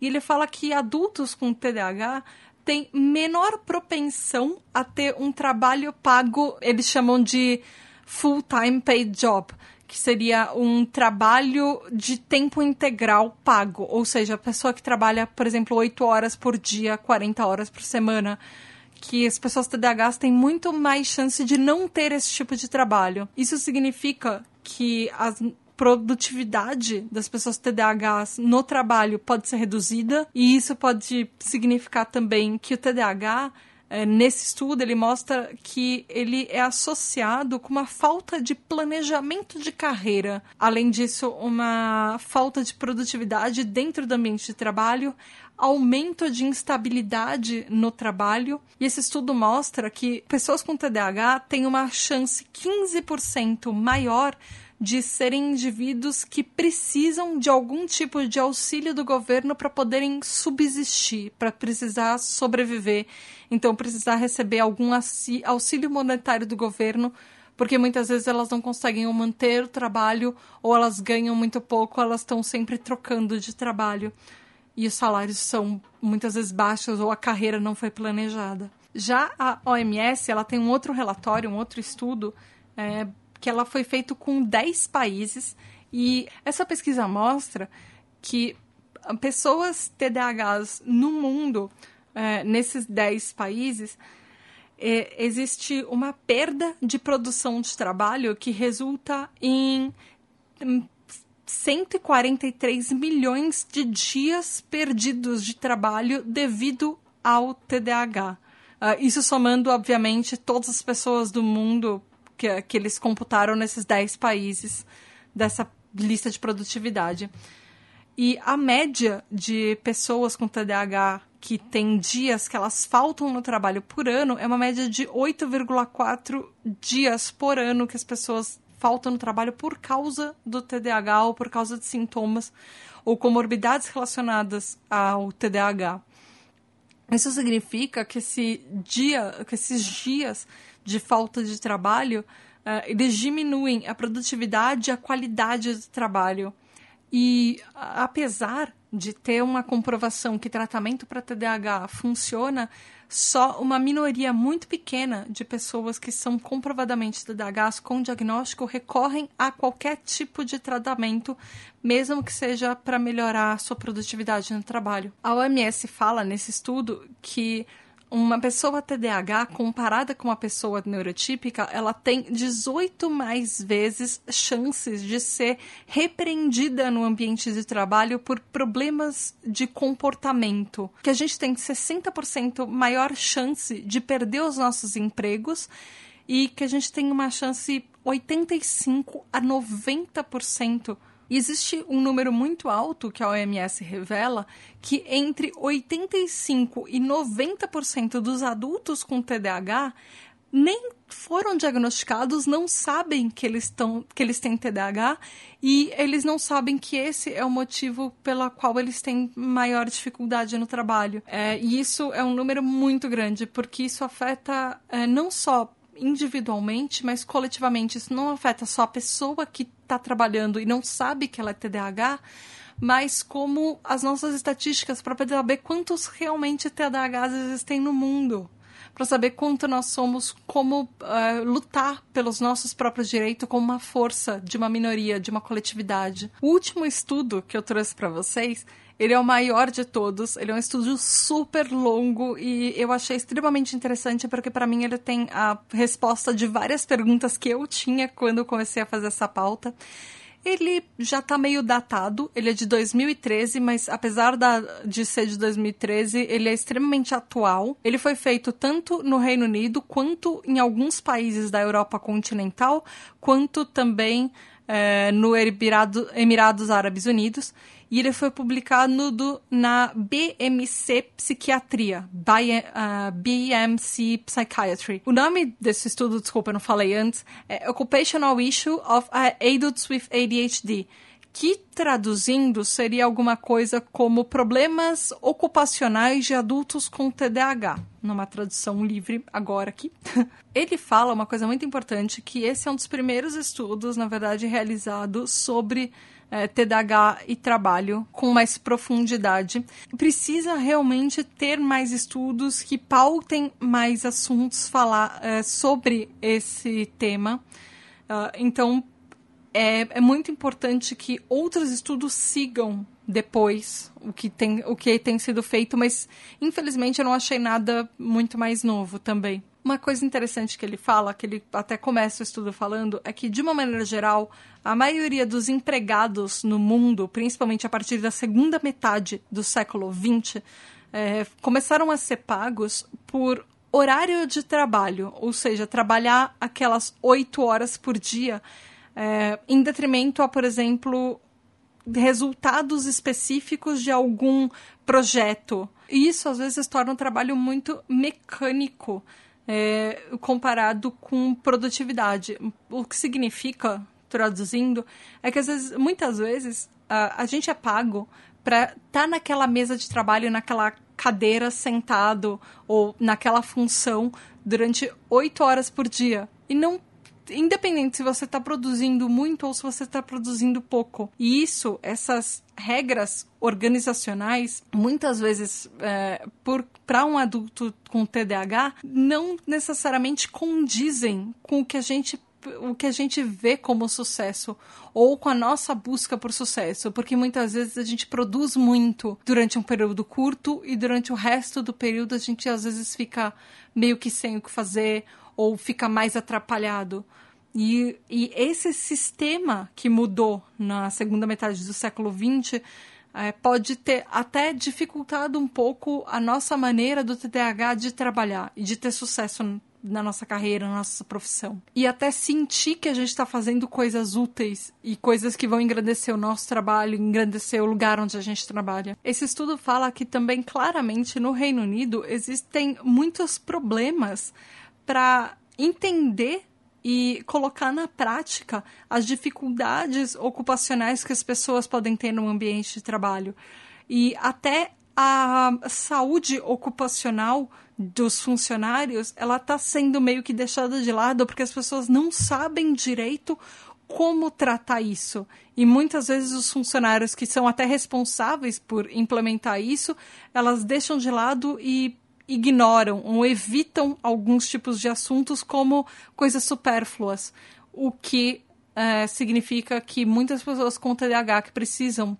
e ele fala que adultos com TDAH têm menor propensão a ter um trabalho pago, eles chamam de full-time paid job, que seria um trabalho de tempo integral pago, ou seja, a pessoa que trabalha, por exemplo, 8 horas por dia, 40 horas por semana, que as pessoas TDAH têm muito mais chance de não ter esse tipo de trabalho. Isso significa que a produtividade das pessoas TDAH no trabalho pode ser reduzida e isso pode significar também que o TDAH nesse estudo ele mostra que ele é associado com uma falta de planejamento de carreira. Além disso, uma falta de produtividade dentro do ambiente de trabalho, aumento de instabilidade no trabalho. E esse estudo mostra que pessoas com TDAH têm uma chance 15% maior de serem indivíduos que precisam de algum tipo de auxílio do governo para poderem subsistir, para precisar sobreviver. Então, precisar receber algum auxílio monetário do governo, porque muitas vezes elas não conseguem manter o trabalho, ou elas ganham muito pouco, elas estão sempre trocando de trabalho. E os salários são muitas vezes baixos, ou a carreira não foi planejada. Já a OMS, ela tem um outro relatório, um outro estudo, é, que ela foi feita com 10 países e essa pesquisa mostra que pessoas TDAHs no mundo, é, nesses 10 países, é, existe uma perda de produção de trabalho que resulta em 143 milhões de dias perdidos de trabalho devido ao TDAH. Uh, isso somando, obviamente, todas as pessoas do mundo que, que eles computaram nesses 10 países dessa lista de produtividade. E a média de pessoas com TDAH que tem dias que elas faltam no trabalho por ano é uma média de 8,4 dias por ano que as pessoas faltam no trabalho por causa do TDAH ou por causa de sintomas ou comorbidades relacionadas ao TDAH. Isso significa que esse dia, que esses dias de falta de trabalho, uh, eles diminuem a produtividade e a qualidade do trabalho. E apesar de ter uma comprovação que tratamento para TDAH funciona, só uma minoria muito pequena de pessoas que são comprovadamente TDAHs com diagnóstico recorrem a qualquer tipo de tratamento, mesmo que seja para melhorar a sua produtividade no trabalho. A OMS fala nesse estudo que uma pessoa TDAH comparada com uma pessoa neurotípica, ela tem 18 mais vezes chances de ser repreendida no ambiente de trabalho por problemas de comportamento. Que a gente tem 60% maior chance de perder os nossos empregos e que a gente tem uma chance 85 a 90% existe um número muito alto que a OMS revela que entre 85 e 90% dos adultos com TDAH nem foram diagnosticados, não sabem que eles, tão, que eles têm TDAH e eles não sabem que esse é o motivo pela qual eles têm maior dificuldade no trabalho. É, e isso é um número muito grande, porque isso afeta é, não só individualmente, mas coletivamente. Isso não afeta só a pessoa que está trabalhando e não sabe que ela é TDAH, mas como as nossas estatísticas para poder saber quantos realmente TDAHs existem no mundo. para saber quanto nós somos, como uh, lutar pelos nossos próprios direitos como uma força de uma minoria, de uma coletividade. O último estudo que eu trouxe para vocês ele é o maior de todos, ele é um estudo super longo e eu achei extremamente interessante porque para mim ele tem a resposta de várias perguntas que eu tinha quando comecei a fazer essa pauta. Ele já tá meio datado, ele é de 2013, mas apesar da, de ser de 2013, ele é extremamente atual. Ele foi feito tanto no Reino Unido quanto em alguns países da Europa continental, quanto também é, no Emirado, Emirados Árabes Unidos e ele foi publicado do, na BMC Psiquiatria, uh, BMC Psychiatry. O nome desse estudo, desculpa, eu não falei antes, é Occupational Issue of Adults with ADHD, que traduzindo seria alguma coisa como problemas ocupacionais de adultos com TDAH, numa tradução livre agora aqui. Ele fala uma coisa muito importante que esse é um dos primeiros estudos, na verdade, realizado sobre é, TDAH e trabalho com mais profundidade. Precisa realmente ter mais estudos que pautem mais assuntos falar é, sobre esse tema. Uh, então, é, é muito importante que outros estudos sigam depois o que tem o que tem sido feito, mas infelizmente eu não achei nada muito mais novo também. Uma coisa interessante que ele fala, que ele até começa o estudo falando, é que, de uma maneira geral, a maioria dos empregados no mundo, principalmente a partir da segunda metade do século XX, é, começaram a ser pagos por horário de trabalho, ou seja, trabalhar aquelas oito horas por dia, é, em detrimento a, por exemplo, resultados específicos de algum projeto. E isso às vezes torna o trabalho muito mecânico é, comparado com produtividade. O que significa, traduzindo, é que às vezes, muitas vezes a, a gente é pago para estar tá naquela mesa de trabalho, naquela cadeira sentado ou naquela função durante oito horas por dia. E não independente se você está produzindo muito ou se você está produzindo pouco. E isso, essas regras organizacionais, muitas vezes, é, para um adulto com TDAH, não necessariamente condizem com o que a gente o que a gente vê como sucesso ou com a nossa busca por sucesso, porque muitas vezes a gente produz muito durante um período curto e durante o resto do período a gente às vezes fica meio que sem o que fazer ou fica mais atrapalhado. E, e esse sistema que mudou na segunda metade do século XX é, pode ter até dificultado um pouco a nossa maneira do TDAH de trabalhar e de ter sucesso na nossa carreira, na nossa profissão. E até sentir que a gente está fazendo coisas úteis e coisas que vão engrandecer o nosso trabalho, engrandecer o lugar onde a gente trabalha. Esse estudo fala que também claramente no Reino Unido existem muitos problemas para entender e colocar na prática as dificuldades ocupacionais que as pessoas podem ter no ambiente de trabalho. E até a saúde ocupacional dos funcionários, ela está sendo meio que deixada de lado porque as pessoas não sabem direito como tratar isso. E muitas vezes os funcionários que são até responsáveis por implementar isso, elas deixam de lado e ignoram ou evitam alguns tipos de assuntos como coisas supérfluas, o que é, significa que muitas pessoas com TDAH que precisam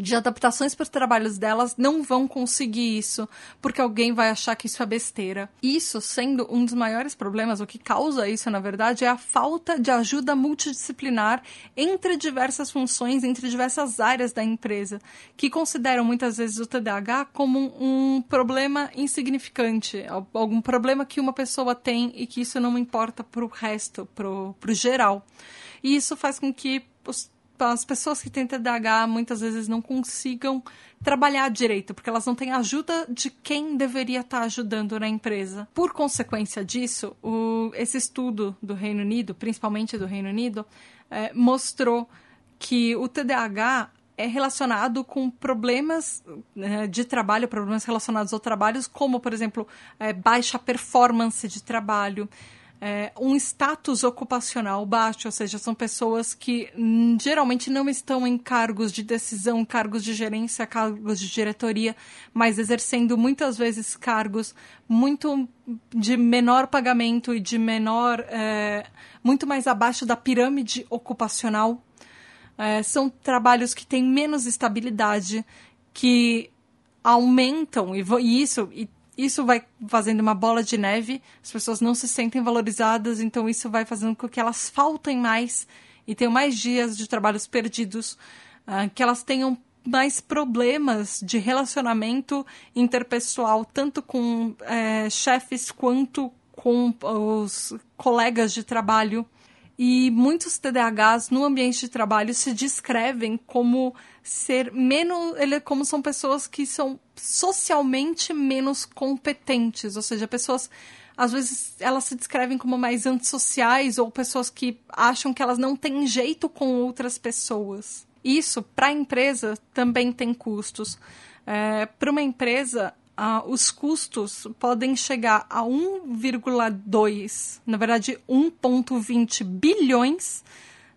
de adaptações para os trabalhos delas não vão conseguir isso, porque alguém vai achar que isso é besteira. Isso sendo um dos maiores problemas, o que causa isso, na verdade, é a falta de ajuda multidisciplinar entre diversas funções, entre diversas áreas da empresa, que consideram muitas vezes o TDAH como um problema insignificante, algum problema que uma pessoa tem e que isso não importa para o resto, para o geral. E isso faz com que os as pessoas que têm TDAH muitas vezes não consigam trabalhar direito, porque elas não têm ajuda de quem deveria estar ajudando na empresa. Por consequência disso, o, esse estudo do Reino Unido, principalmente do Reino Unido, é, mostrou que o TDAH é relacionado com problemas né, de trabalho, problemas relacionados ao trabalho, como, por exemplo, é, baixa performance de trabalho, é, um status ocupacional baixo, ou seja, são pessoas que hum, geralmente não estão em cargos de decisão, cargos de gerência, cargos de diretoria, mas exercendo muitas vezes cargos muito de menor pagamento e de menor, é, muito mais abaixo da pirâmide ocupacional. É, são trabalhos que têm menos estabilidade, que aumentam e, isso e isso vai fazendo uma bola de neve, as pessoas não se sentem valorizadas, então isso vai fazendo com que elas faltem mais e tenham mais dias de trabalhos perdidos, uh, que elas tenham mais problemas de relacionamento interpessoal, tanto com é, chefes quanto com os colegas de trabalho. E muitos TDAHs no ambiente de trabalho se descrevem como ser menos. Ele, como são pessoas que são socialmente menos competentes, ou seja, pessoas. Às vezes elas se descrevem como mais antissociais ou pessoas que acham que elas não têm jeito com outras pessoas. Isso, para a empresa, também tem custos. É, para uma empresa, ah, os custos podem chegar a 1,2, na verdade 1,20 bilhões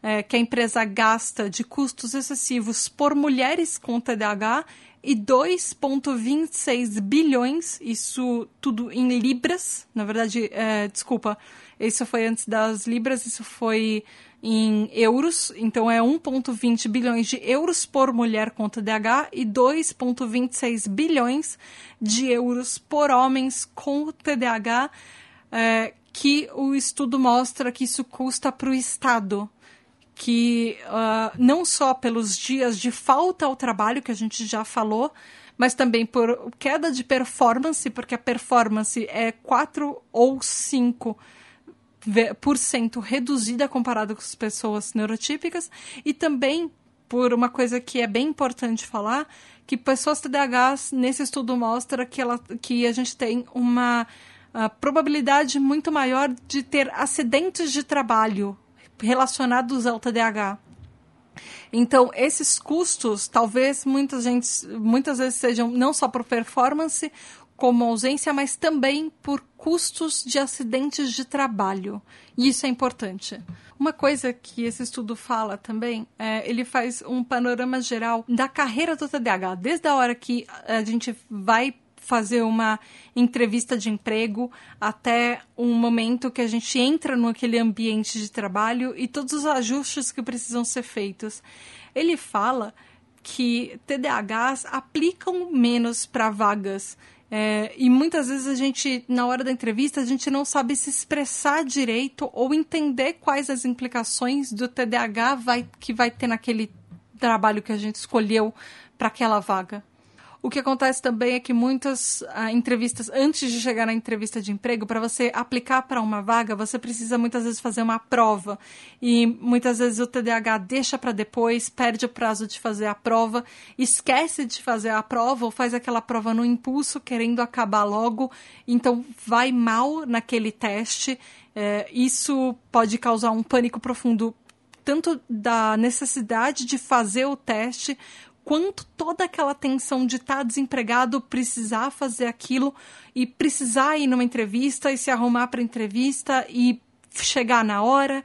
é, que a empresa gasta de custos excessivos por mulheres com TDAH e 2,26 bilhões, isso tudo em libras, na verdade, é, desculpa, isso foi antes das libras, isso foi em euros, então é 1,20 bilhões de euros por mulher com TDAH e 2,26 bilhões de euros por homens com TDAH, é, que o estudo mostra que isso custa para o Estado. Que uh, não só pelos dias de falta ao trabalho, que a gente já falou, mas também por queda de performance, porque a performance é 4 ou 5 por cento reduzida comparado com as pessoas neurotípicas. E também por uma coisa que é bem importante falar, que pessoas TDAHs, nesse estudo mostra que, ela, que a gente tem uma probabilidade muito maior de ter acidentes de trabalho relacionados ao TDAH. Então, esses custos, talvez muitas, gente, muitas vezes sejam não só por performance, como ausência, mas também por custos de acidentes de trabalho. E isso é importante. Uma coisa que esse estudo fala também, é, ele faz um panorama geral da carreira do TDAH, desde a hora que a gente vai fazer uma entrevista de emprego até um momento que a gente entra naquele ambiente de trabalho e todos os ajustes que precisam ser feitos. Ele fala que TDAHs aplicam menos para vagas é, e muitas vezes a gente, na hora da entrevista, a gente não sabe se expressar direito ou entender quais as implicações do TDAH vai, que vai ter naquele trabalho que a gente escolheu para aquela vaga. O que acontece também é que muitas ah, entrevistas, antes de chegar na entrevista de emprego, para você aplicar para uma vaga, você precisa muitas vezes fazer uma prova. E muitas vezes o TDAH deixa para depois, perde o prazo de fazer a prova, esquece de fazer a prova ou faz aquela prova no impulso, querendo acabar logo, então vai mal naquele teste. É, isso pode causar um pânico profundo tanto da necessidade de fazer o teste quanto toda aquela tensão de estar tá desempregado, precisar fazer aquilo e precisar ir numa entrevista e se arrumar para entrevista e chegar na hora.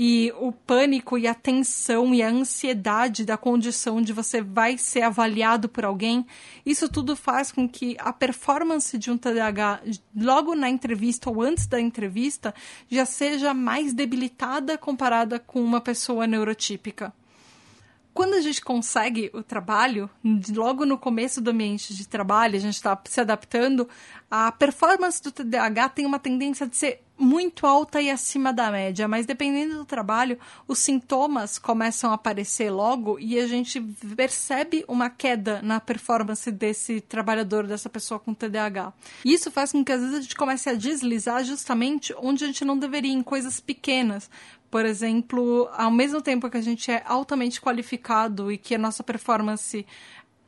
E o pânico e a tensão e a ansiedade da condição de você vai ser avaliado por alguém, isso tudo faz com que a performance de um TDAH logo na entrevista ou antes da entrevista já seja mais debilitada comparada com uma pessoa neurotípica quando a gente consegue o trabalho, logo no começo do ambiente de trabalho, a gente está se adaptando, a performance do TDAH tem uma tendência de ser muito alta e acima da média, mas dependendo do trabalho, os sintomas começam a aparecer logo e a gente percebe uma queda na performance desse trabalhador, dessa pessoa com TDAH. Isso faz com que às vezes a gente comece a deslizar justamente onde a gente não deveria, em coisas pequenas. Por exemplo, ao mesmo tempo que a gente é altamente qualificado e que a nossa performance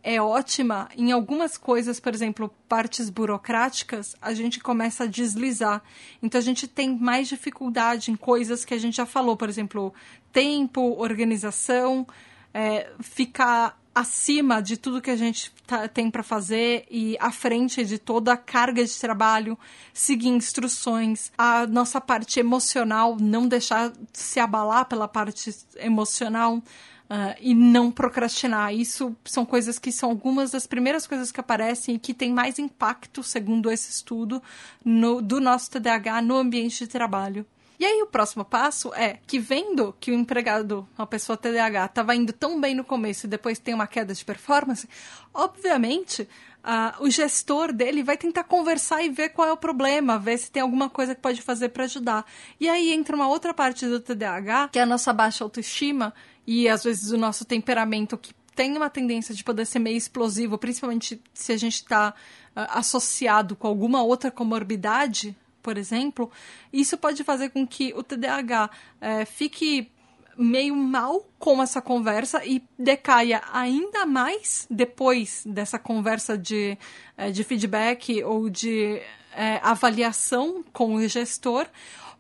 é ótima, em algumas coisas, por exemplo, partes burocráticas, a gente começa a deslizar. Então a gente tem mais dificuldade em coisas que a gente já falou, por exemplo, tempo, organização, é, ficar acima de tudo que a gente tá, tem para fazer e à frente de toda a carga de trabalho, seguir instruções, a nossa parte emocional, não deixar se abalar pela parte emocional. Uh, e não procrastinar. Isso são coisas que são algumas das primeiras coisas que aparecem e que têm mais impacto, segundo esse estudo, no, do nosso TDAH no ambiente de trabalho. E aí o próximo passo é que vendo que o empregado, uma pessoa TDAH, estava indo tão bem no começo e depois tem uma queda de performance, obviamente Uh, o gestor dele vai tentar conversar e ver qual é o problema, ver se tem alguma coisa que pode fazer para ajudar. E aí entra uma outra parte do TDAH, que é a nossa baixa autoestima e às vezes o nosso temperamento que tem uma tendência de poder ser meio explosivo, principalmente se a gente está uh, ah, associado com alguma outra comorbidade, por exemplo, isso pode fazer com que o TDAH uh, eh, fique meio mal com essa conversa e decaia ainda mais depois dessa conversa de, uh, de feedback ou de eh, avaliação com o gestor,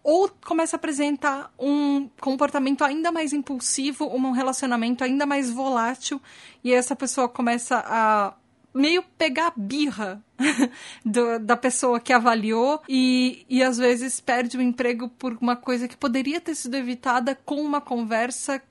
ou começa a apresentar um comportamento ainda mais impulsivo, um relacionamento ainda mais volátil, e essa pessoa começa a meio pegar birra do, da pessoa que avaliou e, e às vezes perde o emprego por uma coisa que poderia ter sido evitada com uma conversa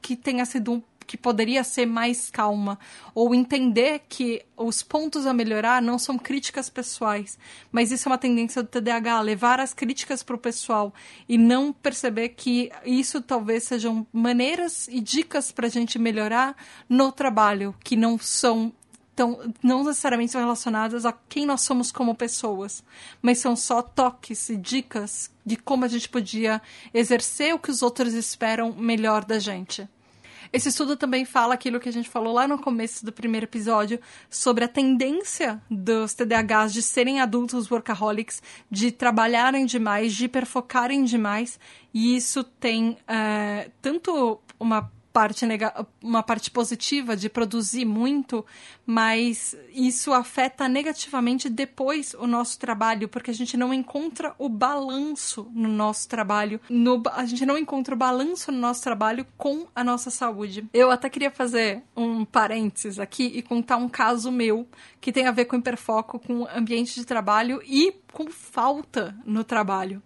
que tenha sido um que poderia ser mais calma, ou entender que os pontos a melhorar não são críticas pessoais, mas isso é uma tendência do TDAH, levar as críticas para o pessoal e não perceber que isso talvez sejam maneiras e dicas para a gente melhorar no trabalho, que não são tão, não necessariamente são relacionadas a quem nós somos como pessoas, mas são só toques e dicas de como a gente podia exercer o que os outros esperam melhor da gente. Esse estudo também fala aquilo que a gente falou lá no começo do primeiro episódio sobre a tendência dos TDAHs de serem adultos workaholics, de trabalharem demais, de hiperfocarem demais, e isso tem é, tanto uma parte uma parte positiva de produzir muito, mas isso afeta negativamente depois o nosso trabalho, porque a gente não encontra o balanço no nosso trabalho, no, a gente não encontra o balanço no nosso trabalho com a nossa saúde. Eu até queria fazer um parênteses aqui e contar um caso meu que tem a ver com hiperfoco, com ambiente de trabalho e com falta no trabalho.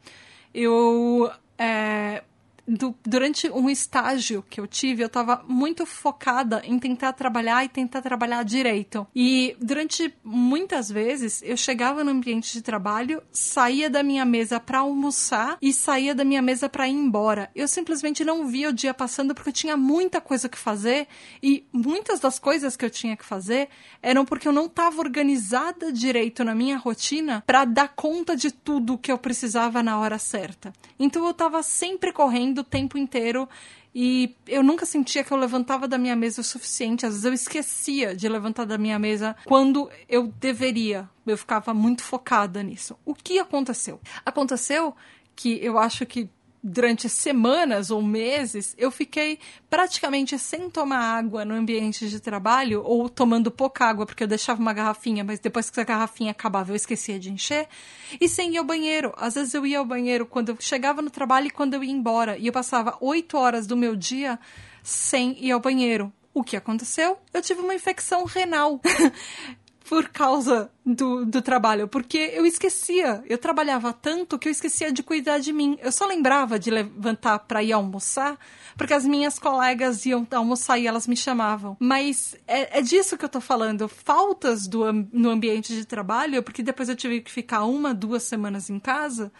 Eu é, do, durante um estágio que eu tive, eu estava muito focada em tentar trabalhar e tentar trabalhar direito. E durante muitas vezes eu chegava no ambiente de trabalho, saía da minha mesa para almoçar e saía da minha mesa para ir embora. Eu simplesmente não via o dia passando porque eu tinha muita coisa que fazer e muitas das coisas que eu tinha que fazer eram porque eu não estava organizada direito na minha rotina para dar conta de tudo que eu precisava na hora certa. Então eu estava sempre correndo o tempo inteiro e eu nunca sentia que eu levantava da minha mesa o suficiente. Às vezes eu esquecia de levantar da minha mesa quando eu deveria. Eu ficava muito focada nisso. O que aconteceu? Aconteceu que eu acho que durante semanas ou meses, eu fiquei praticamente sem tomar água no ambiente de trabalho, ou tomando pouca água, porque eu deixava uma garrafinha, mas depois que a garrafinha acabava eu esquecia de encher, e sem ir ao banheiro. Às vezes eu ia ao banheiro quando eu chegava no trabalho e quando eu ia embora, e eu passava oito horas do meu dia sem ir ao banheiro. O que aconteceu? Eu tive uma infecção renal. por causa do, do trabalho, porque eu esquecia, eu trabalhava tanto que eu esquecia de cuidar de mim. Eu só lembrava de levantar para ir almoçar, porque as minhas colegas iam almoçar e elas me chamavam. Mas é, é disso que eu tô falando, faltas do, no ambiente de trabalho, porque depois eu tive que ficar uma, duas semanas em casa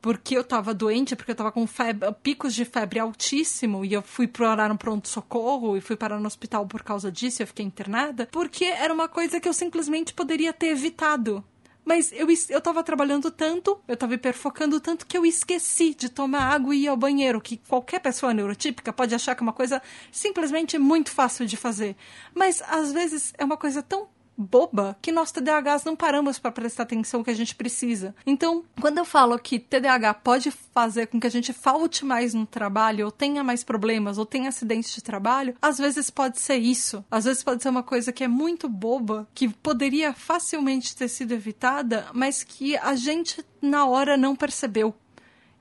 porque eu tava doente, porque eu tava com febre, picos de febre altíssimo e eu fui parar no pronto-socorro e fui parar no hospital por causa disso, eu fiquei internada, porque era uma coisa que eu simplesmente poderia ter evitado. Mas eu, eu tava trabalhando tanto, eu tava hiperfocando tanto que eu esqueci de tomar água e ir ao banheiro, que qualquer pessoa neurotípica pode achar que é uma coisa simplesmente muito fácil de fazer. Mas às vezes é uma coisa tão boba que nós TDAHs não paramos para prestar atenção que a gente precisa. Então, quando eu falo que TDAH pode fazer com que a gente falte mais no trabalho, ou tenha mais problemas, ou tenha acidentes de trabalho, às vezes pode ser isso. Às vezes pode ser uma coisa que é muito boba, que poderia facilmente ter sido evitada, mas que a gente na hora não percebeu.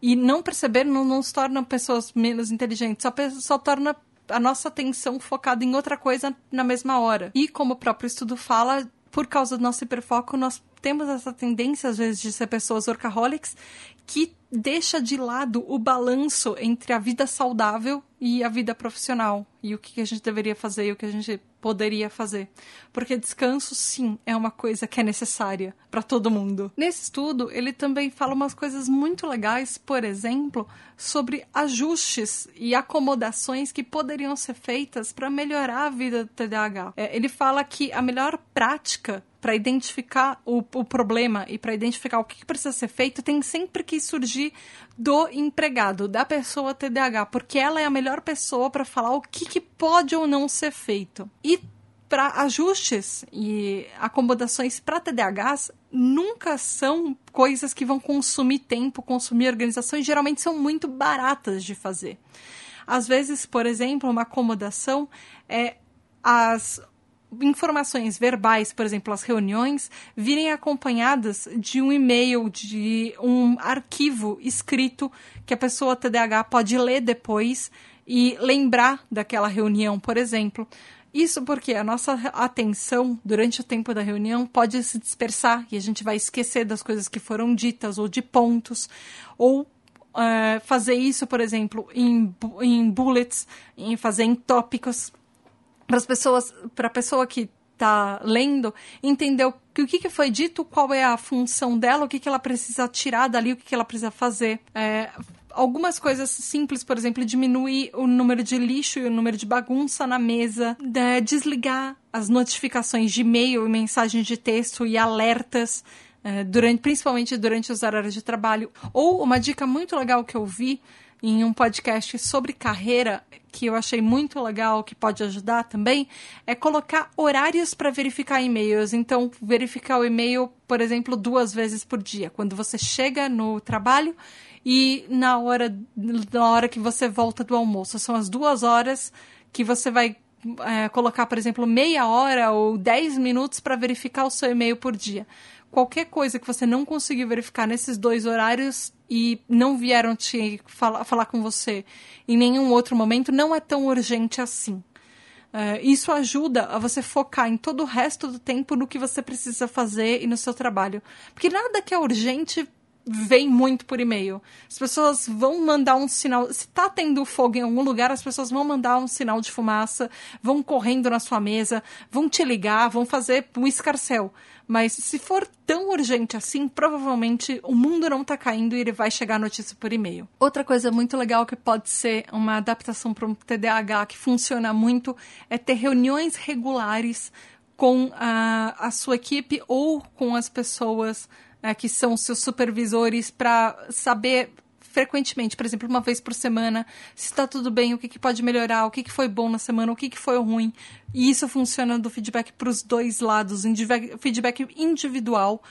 E não perceber não, se torna pessoas menos inteligentes, só, só torna a nossa atenção focada em outra coisa na mesma hora. E como o próprio estudo fala, por causa do nosso hiperfoco, nós temos essa tendência, às vezes, de ser pessoas workaholics que deixa de lado o balanço entre a vida saudável e a vida profissional. E o que a gente deveria fazer e o que a gente poderia fazer. Porque descanso, sim, é uma coisa que é necessária para todo mundo. Nesse estudo, ele também fala umas coisas muito legais, por exemplo, sobre ajustes e acomodações que poderiam ser feitas para melhorar a vida do TDAH. É, ele fala que a melhor prática para identificar o, o, problema e para identificar o que, precisa ser feito, tem sempre que surgir do empregado, da pessoa TDAH, porque ela é a melhor pessoa para falar o que, que pode ou não ser feito. E para ajustes e acomodações para TDAHs nunca são coisas que vão consumir tempo, consumir organização e geralmente são muito baratas de fazer. Às vezes, por exemplo, uma acomodação é as informações verbais, por exemplo, as reuniões, virem acompanhadas de um e-mail, de um arquivo escrito que a pessoa TDAH pode ler depois e lembrar daquela reunião, por exemplo. Isso porque a nossa atenção durante o tempo da reunião pode se dispersar e a gente vai esquecer das coisas que foram ditas ou de pontos, ou uh, fazer isso, por exemplo, em, em bullets, em fazer em tópicos para as pessoas, para a pessoa que está lendo, entender o que, que, foi dito, qual é a função dela, o que, que ela precisa tirar dali, o que, que ela precisa fazer. É, algumas coisas simples, por exemplo, diminuir o número de lixo e o número de bagunça na mesa, é, desligar as notificações de e-mail e mensagens de texto e alertas. É, durante, principalmente durante os horários de trabalho. Ou uma dica muito legal que eu vi em um podcast sobre carreira que eu achei muito legal, que pode ajudar também, é colocar horários para verificar e-mails. Então, verificar o e-mail, por exemplo, duas vezes por dia. Quando você chega no trabalho e na hora, na hora que você volta do almoço. São as duas horas que você vai é, colocar, por exemplo, meia hora ou dez minutos para verificar o seu e-mail por dia qualquer coisa que você não conseguir verificar nesses dois horários e não vieram te falar, falar com você em nenhum outro momento, não é tão urgente assim. Uh, isso ajuda a você focar em todo o resto do tempo no que você precisa fazer e no seu trabalho. Porque nada que é urgente vem muito por e-mail. As pessoas vão mandar um sinal. Se tá tendo fogo em algum lugar, as pessoas vão mandar um sinal de fumaça, vão correndo na sua mesa, vão te ligar, vão fazer um escarcel. Mas se for tão urgente assim, provavelmente o mundo não tá caindo e ele vai chegar a notícia por e-mail. Outra coisa muito legal que pode ser uma adaptação para um TDAH que funciona muito é ter reuniões regulares com a, a sua equipe ou com as pessoas é, que são seus supervisores para saber frequentemente, por exemplo, uma vez por semana, se está tudo bem, o que, que pode melhorar, o que, que foi bom na semana, o que, que foi ruim. E isso funciona do feedback para os dois lados, feedback individual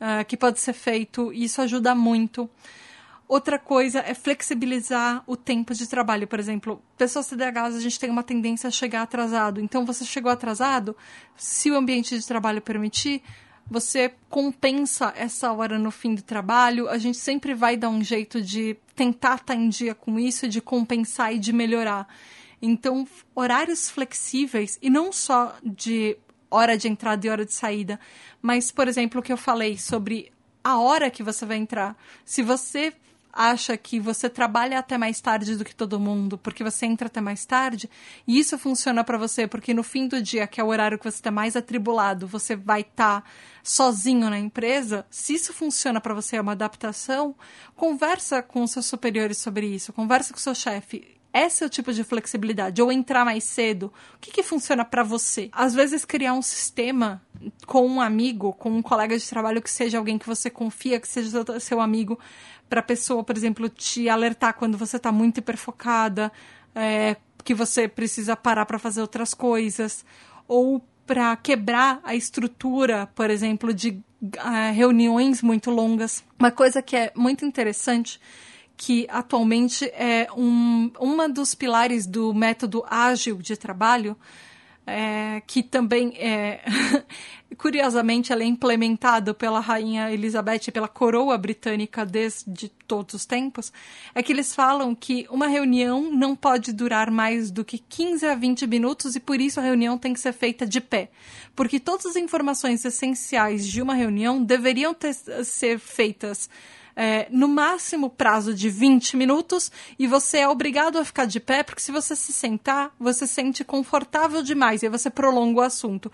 uh, que pode ser feito, e isso ajuda muito. Outra coisa é flexibilizar o tempo de trabalho. Por exemplo, pessoas CDHs, a gente tem uma tendência a chegar atrasado. Então, você chegou atrasado, se o ambiente de trabalho permitir, você compensa essa hora no fim do trabalho. A gente sempre vai dar um jeito de tentar estar em dia com isso, de compensar e de melhorar. Então, horários flexíveis, e não só de hora de entrada e hora de saída, mas, por exemplo, o que eu falei sobre a hora que você vai entrar. Se você acha que você trabalha até mais tarde do que todo mundo, porque você entra até mais tarde, e isso funciona para você, porque no fim do dia, que é o horário que você está mais atribulado, você vai estar tá sozinho na empresa. Se isso funciona para você, é uma adaptação, conversa com seus superiores sobre isso, conversa com seu chefe esse é o tipo de flexibilidade. Ou entrar mais cedo. O que, que funciona para você? Às vezes, criar um sistema com um amigo, com um colega de trabalho que seja alguém que você confia, que seja seu amigo, para a pessoa, por exemplo, te alertar quando você está muito hiperfocada, é, que você precisa parar para fazer outras coisas, ou para quebrar a estrutura, por exemplo, de uh, reuniões muito longas. Uma coisa que é muito interessante que atualmente é um uma dos pilares do método ágil de trabalho é, que também é. curiosamente, ela é implementada pela rainha Elizabeth, pela coroa britânica desde todos os tempos, é que eles falam que uma reunião não pode durar mais do que 15 a 20 minutos e por isso a reunião tem que ser feita de pé. Porque todas as informações essenciais de uma reunião deveriam ter, ser feitas é, no máximo prazo de 20 minutos e você é obrigado a ficar de pé, porque se você se sentar, você se sente confortável demais e você prolonga o assunto.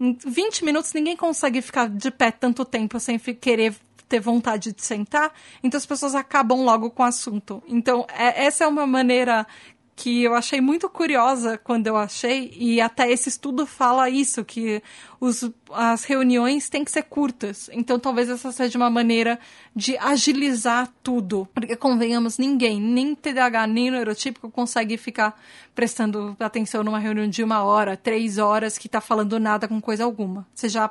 Em 20 minutos ninguém consegue ficar de pé tanto tempo sem querer ter vontade de sentar, então as pessoas acabam logo com o assunto. Então, é, essa é uma maneira que eu achei muito curiosa quando eu achei, e até esse estudo fala isso, que os, as reuniões têm que ser curtas. Então talvez essa seja uma maneira de agilizar tudo. Porque, convenhamos, ninguém, nem TDAH, nem neurotípico, consegue ficar prestando atenção numa reunião de uma hora, três horas, que tá falando nada com coisa alguma. Você já.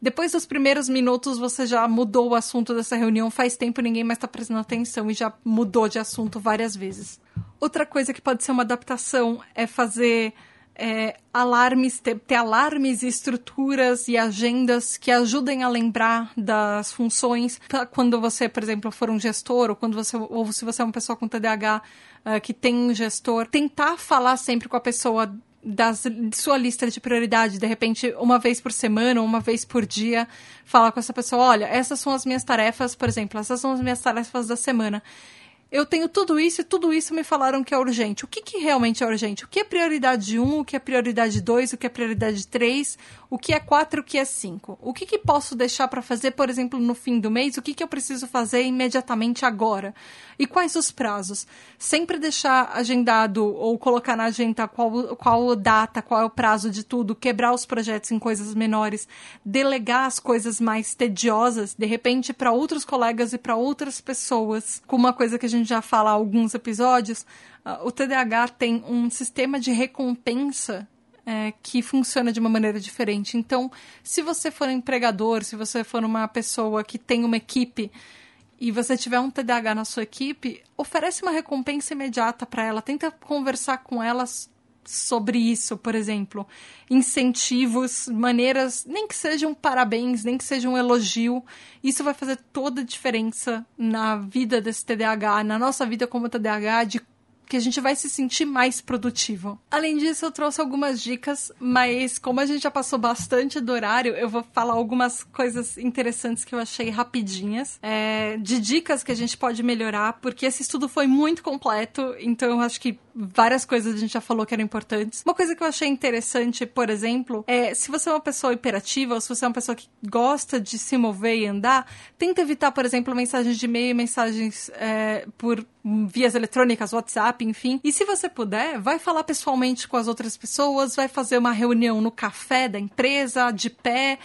Depois dos primeiros minutos, você já mudou o assunto dessa reunião, faz tempo ninguém mais está prestando atenção e já mudou de assunto várias vezes. Outra coisa que pode ser uma adaptação é fazer é, alarmes, ter, ter, alarmes, estruturas e agendas que ajudem a lembrar das funções. Quando você, por exemplo, for um gestor, ou quando você, ou se você é uma pessoa com TDAH uh, que tem um gestor, tentar falar sempre com a pessoa das, sua lista de prioridade, de repente, uma vez por semana, uma vez por dia, falar com essa pessoa, olha, essas são as minhas tarefas, por exemplo, essas são as minhas tarefas da semana eu tenho tudo isso e tudo isso me falaram que é urgente. O que, que realmente é urgente? O que é prioridade 1, o que é prioridade 2, o que é prioridade 3, o que é 4, o que é 5? O que, que posso deixar para fazer, por exemplo, no fim do mês? O que, que eu preciso fazer imediatamente agora? E quais os prazos? Sempre deixar agendado ou colocar na agenda qual, qual data, qual é o prazo de tudo, quebrar os projetos em coisas menores, delegar as coisas mais tediosas, de repente, para outros colegas e para outras pessoas, com uma coisa que a gente já fala há alguns episódios, uh, o TDAH tem um sistema de recompensa é, que funciona de uma maneira diferente. Então, se você for um empregador, se você for uma pessoa que tem uma equipe e você tiver um TDAH na sua equipe, oferece uma recompensa imediata para ela. Tenta conversar com elas sobre isso, por exemplo. Incentivos, maneiras, nem que sejam parabéns, nem que seja um elogio. Isso vai fazer toda a diferença na vida desse TDAH, na nossa vida como TDAH, de que a gente vai se sentir mais produtivo. Além disso, eu trouxe algumas dicas, mas como a gente já passou bastante do horário, eu vou falar algumas coisas interessantes que eu achei rapidinhas, é, de dicas que a gente pode melhorar, porque esse estudo foi muito completo, então eu acho que várias coisas a gente já falou que eram importantes. Uma coisa que eu achei interessante, por exemplo, é se você é uma pessoa hiperativa ou se você é uma pessoa que gosta de se mover e andar, tenta evitar, por exemplo, mensagens de e-mail, mensagens é, por vias eletrônicas, WhatsApp, enfim. E se você puder, vai falar pessoalmente com as outras pessoas, vai fazer uma reunião no café da empresa, de pé.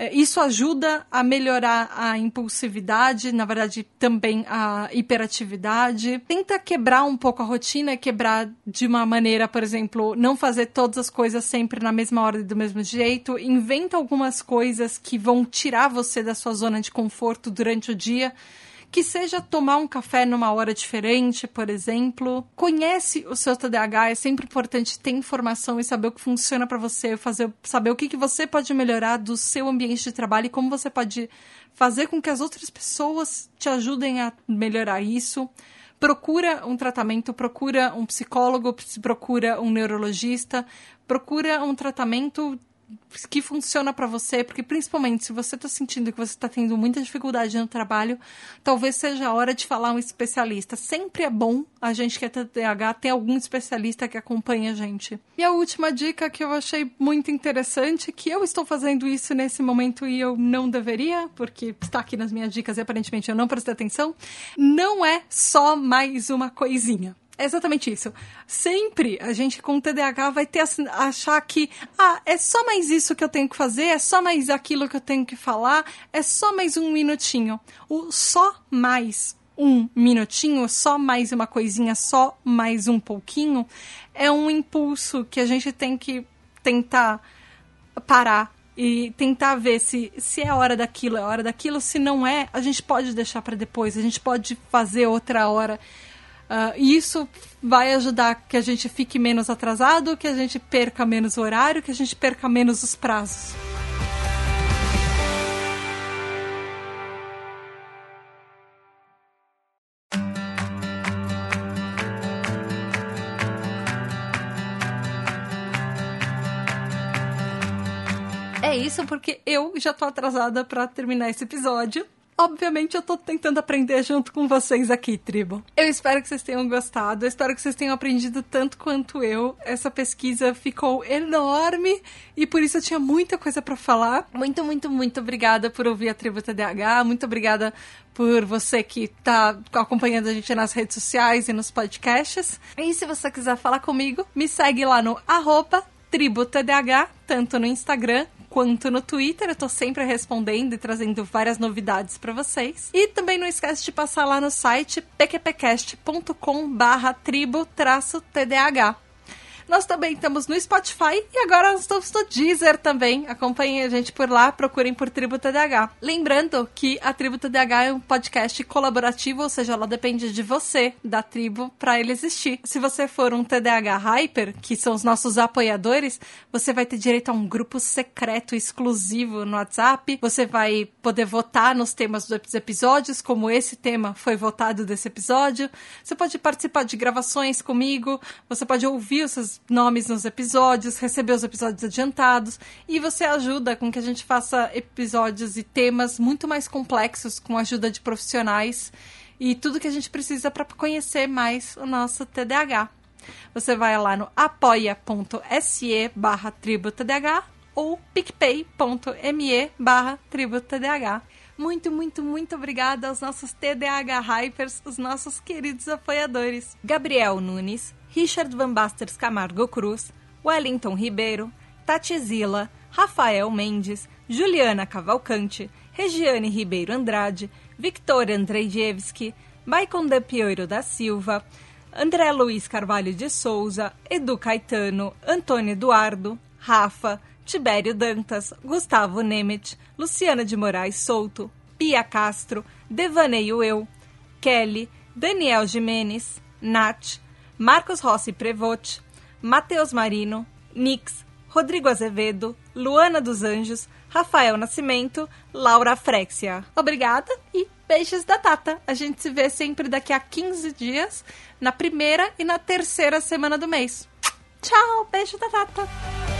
É, isso ajuda a melhorar a impulsividade, na verdade, também a hiperatividade. Tenta quebrar um pouco a rotina, quebrar de uma maneira, por exemplo, não fazer todas as coisas sempre na mesma hora e do mesmo jeito. Inventa algumas coisas que vão tirar você da sua zona de conforto durante o dia que seja tomar um café numa hora diferente, por exemplo. Conhece o seu TDAH, é sempre importante ter informação e saber o que funciona para você, fazer, saber o que, que você pode melhorar do seu ambiente de trabalho e como você pode fazer com que as outras pessoas te ajudem a melhorar isso procura um tratamento, procura um psicólogo, procura um neurologista, procura um tratamento que funciona para você, porque principalmente se você está sentindo que você está tendo muita dificuldade no trabalho, talvez seja a hora de falar um especialista. Sempre é bom a gente que é TDAH ter algum especialista que acompanhe a gente. E a última dica que eu achei muito interessante, que eu estou fazendo isso nesse momento e eu não deveria, porque está aqui nas minhas dicas e aparentemente eu não prestei atenção, não é só mais uma coisinha. É exatamente isso. Sempre a gente com TDAH vai ter achar que, ah, é só mais isso que eu tenho que fazer, é só mais aquilo que eu tenho que falar, é só mais um minutinho. O só mais um minutinho, só mais uma coisinha, só mais um pouquinho, é um impulso que a gente tem que tentar parar e tentar ver se, se é hora daquilo, é hora daquilo. Se não é, a gente pode deixar para depois, a gente pode fazer outra hora Uh, isso vai ajudar que a gente fique menos atrasado, que a gente perca menos o horário, que a gente perca menos os prazos. É isso, porque eu já tô atrasada para terminar esse episódio. Obviamente, eu tô tentando aprender junto com vocês aqui, tribo. Eu espero que vocês tenham gostado, eu espero que vocês tenham aprendido tanto quanto eu. Essa pesquisa ficou enorme e por isso eu tinha muita coisa para falar. Muito, muito, muito obrigada por ouvir a Tribo TDAH, muito obrigada por você que tá acompanhando a gente nas redes sociais e nos podcasts. E se você quiser falar comigo, me segue lá no arroba TribuTDH, tanto no Instagram quanto no Twitter. Eu tô sempre respondendo e trazendo várias novidades para vocês. E também não esquece de passar lá no site pqpcast.com/tribo-tdh. Nós também estamos no Spotify e agora nós estamos no Deezer também. Acompanhem a gente por lá, procurem por Tribo TDH. Lembrando que a Tribo TDH é um podcast colaborativo, ou seja, ela depende de você, da tribo, para ele existir. Se você for um TDH Hyper, que são os nossos apoiadores, você vai ter direito a um grupo secreto exclusivo no WhatsApp. Você vai poder votar nos temas dos episódios, como esse tema foi votado desse episódio. Você pode participar de gravações comigo, você pode ouvir os nomes nos episódios, receber os episódios adiantados e você ajuda com que a gente faça episódios e temas muito mais complexos com a ajuda de profissionais e tudo que a gente precisa para conhecer mais o nosso TDAH. Você vai lá no apoia.se barra tributdh ou picpay.me barra tributdh. Muito, muito, muito obrigada aos nossos TDAH Hypers, os nossos queridos apoiadores. Gabriel Nunes, Richard Van Basters Camargo Cruz, Wellington Ribeiro, Tatizila, Rafael Mendes, Juliana Cavalcante, Regiane Ribeiro Andrade, Victor Andrzejewski, Maicon de Pioiro da Silva, André Luiz Carvalho de Souza, Edu Caetano, Antônio Eduardo, Rafa, Tibério Dantas, Gustavo Nemet, Luciana de Moraes Souto, Pia Castro, Devaneio Eu, Kelly, Daniel Jimenez, Nath, Marcos Rossi Prevote, Matheus Marino, Nix, Rodrigo Azevedo, Luana dos Anjos, Rafael Nascimento, Laura Frexia. Obrigada e beijos da Tata. A gente se vê sempre daqui a 15 dias, na primeira e na terceira semana do mês. Tchau, beijo da Tata.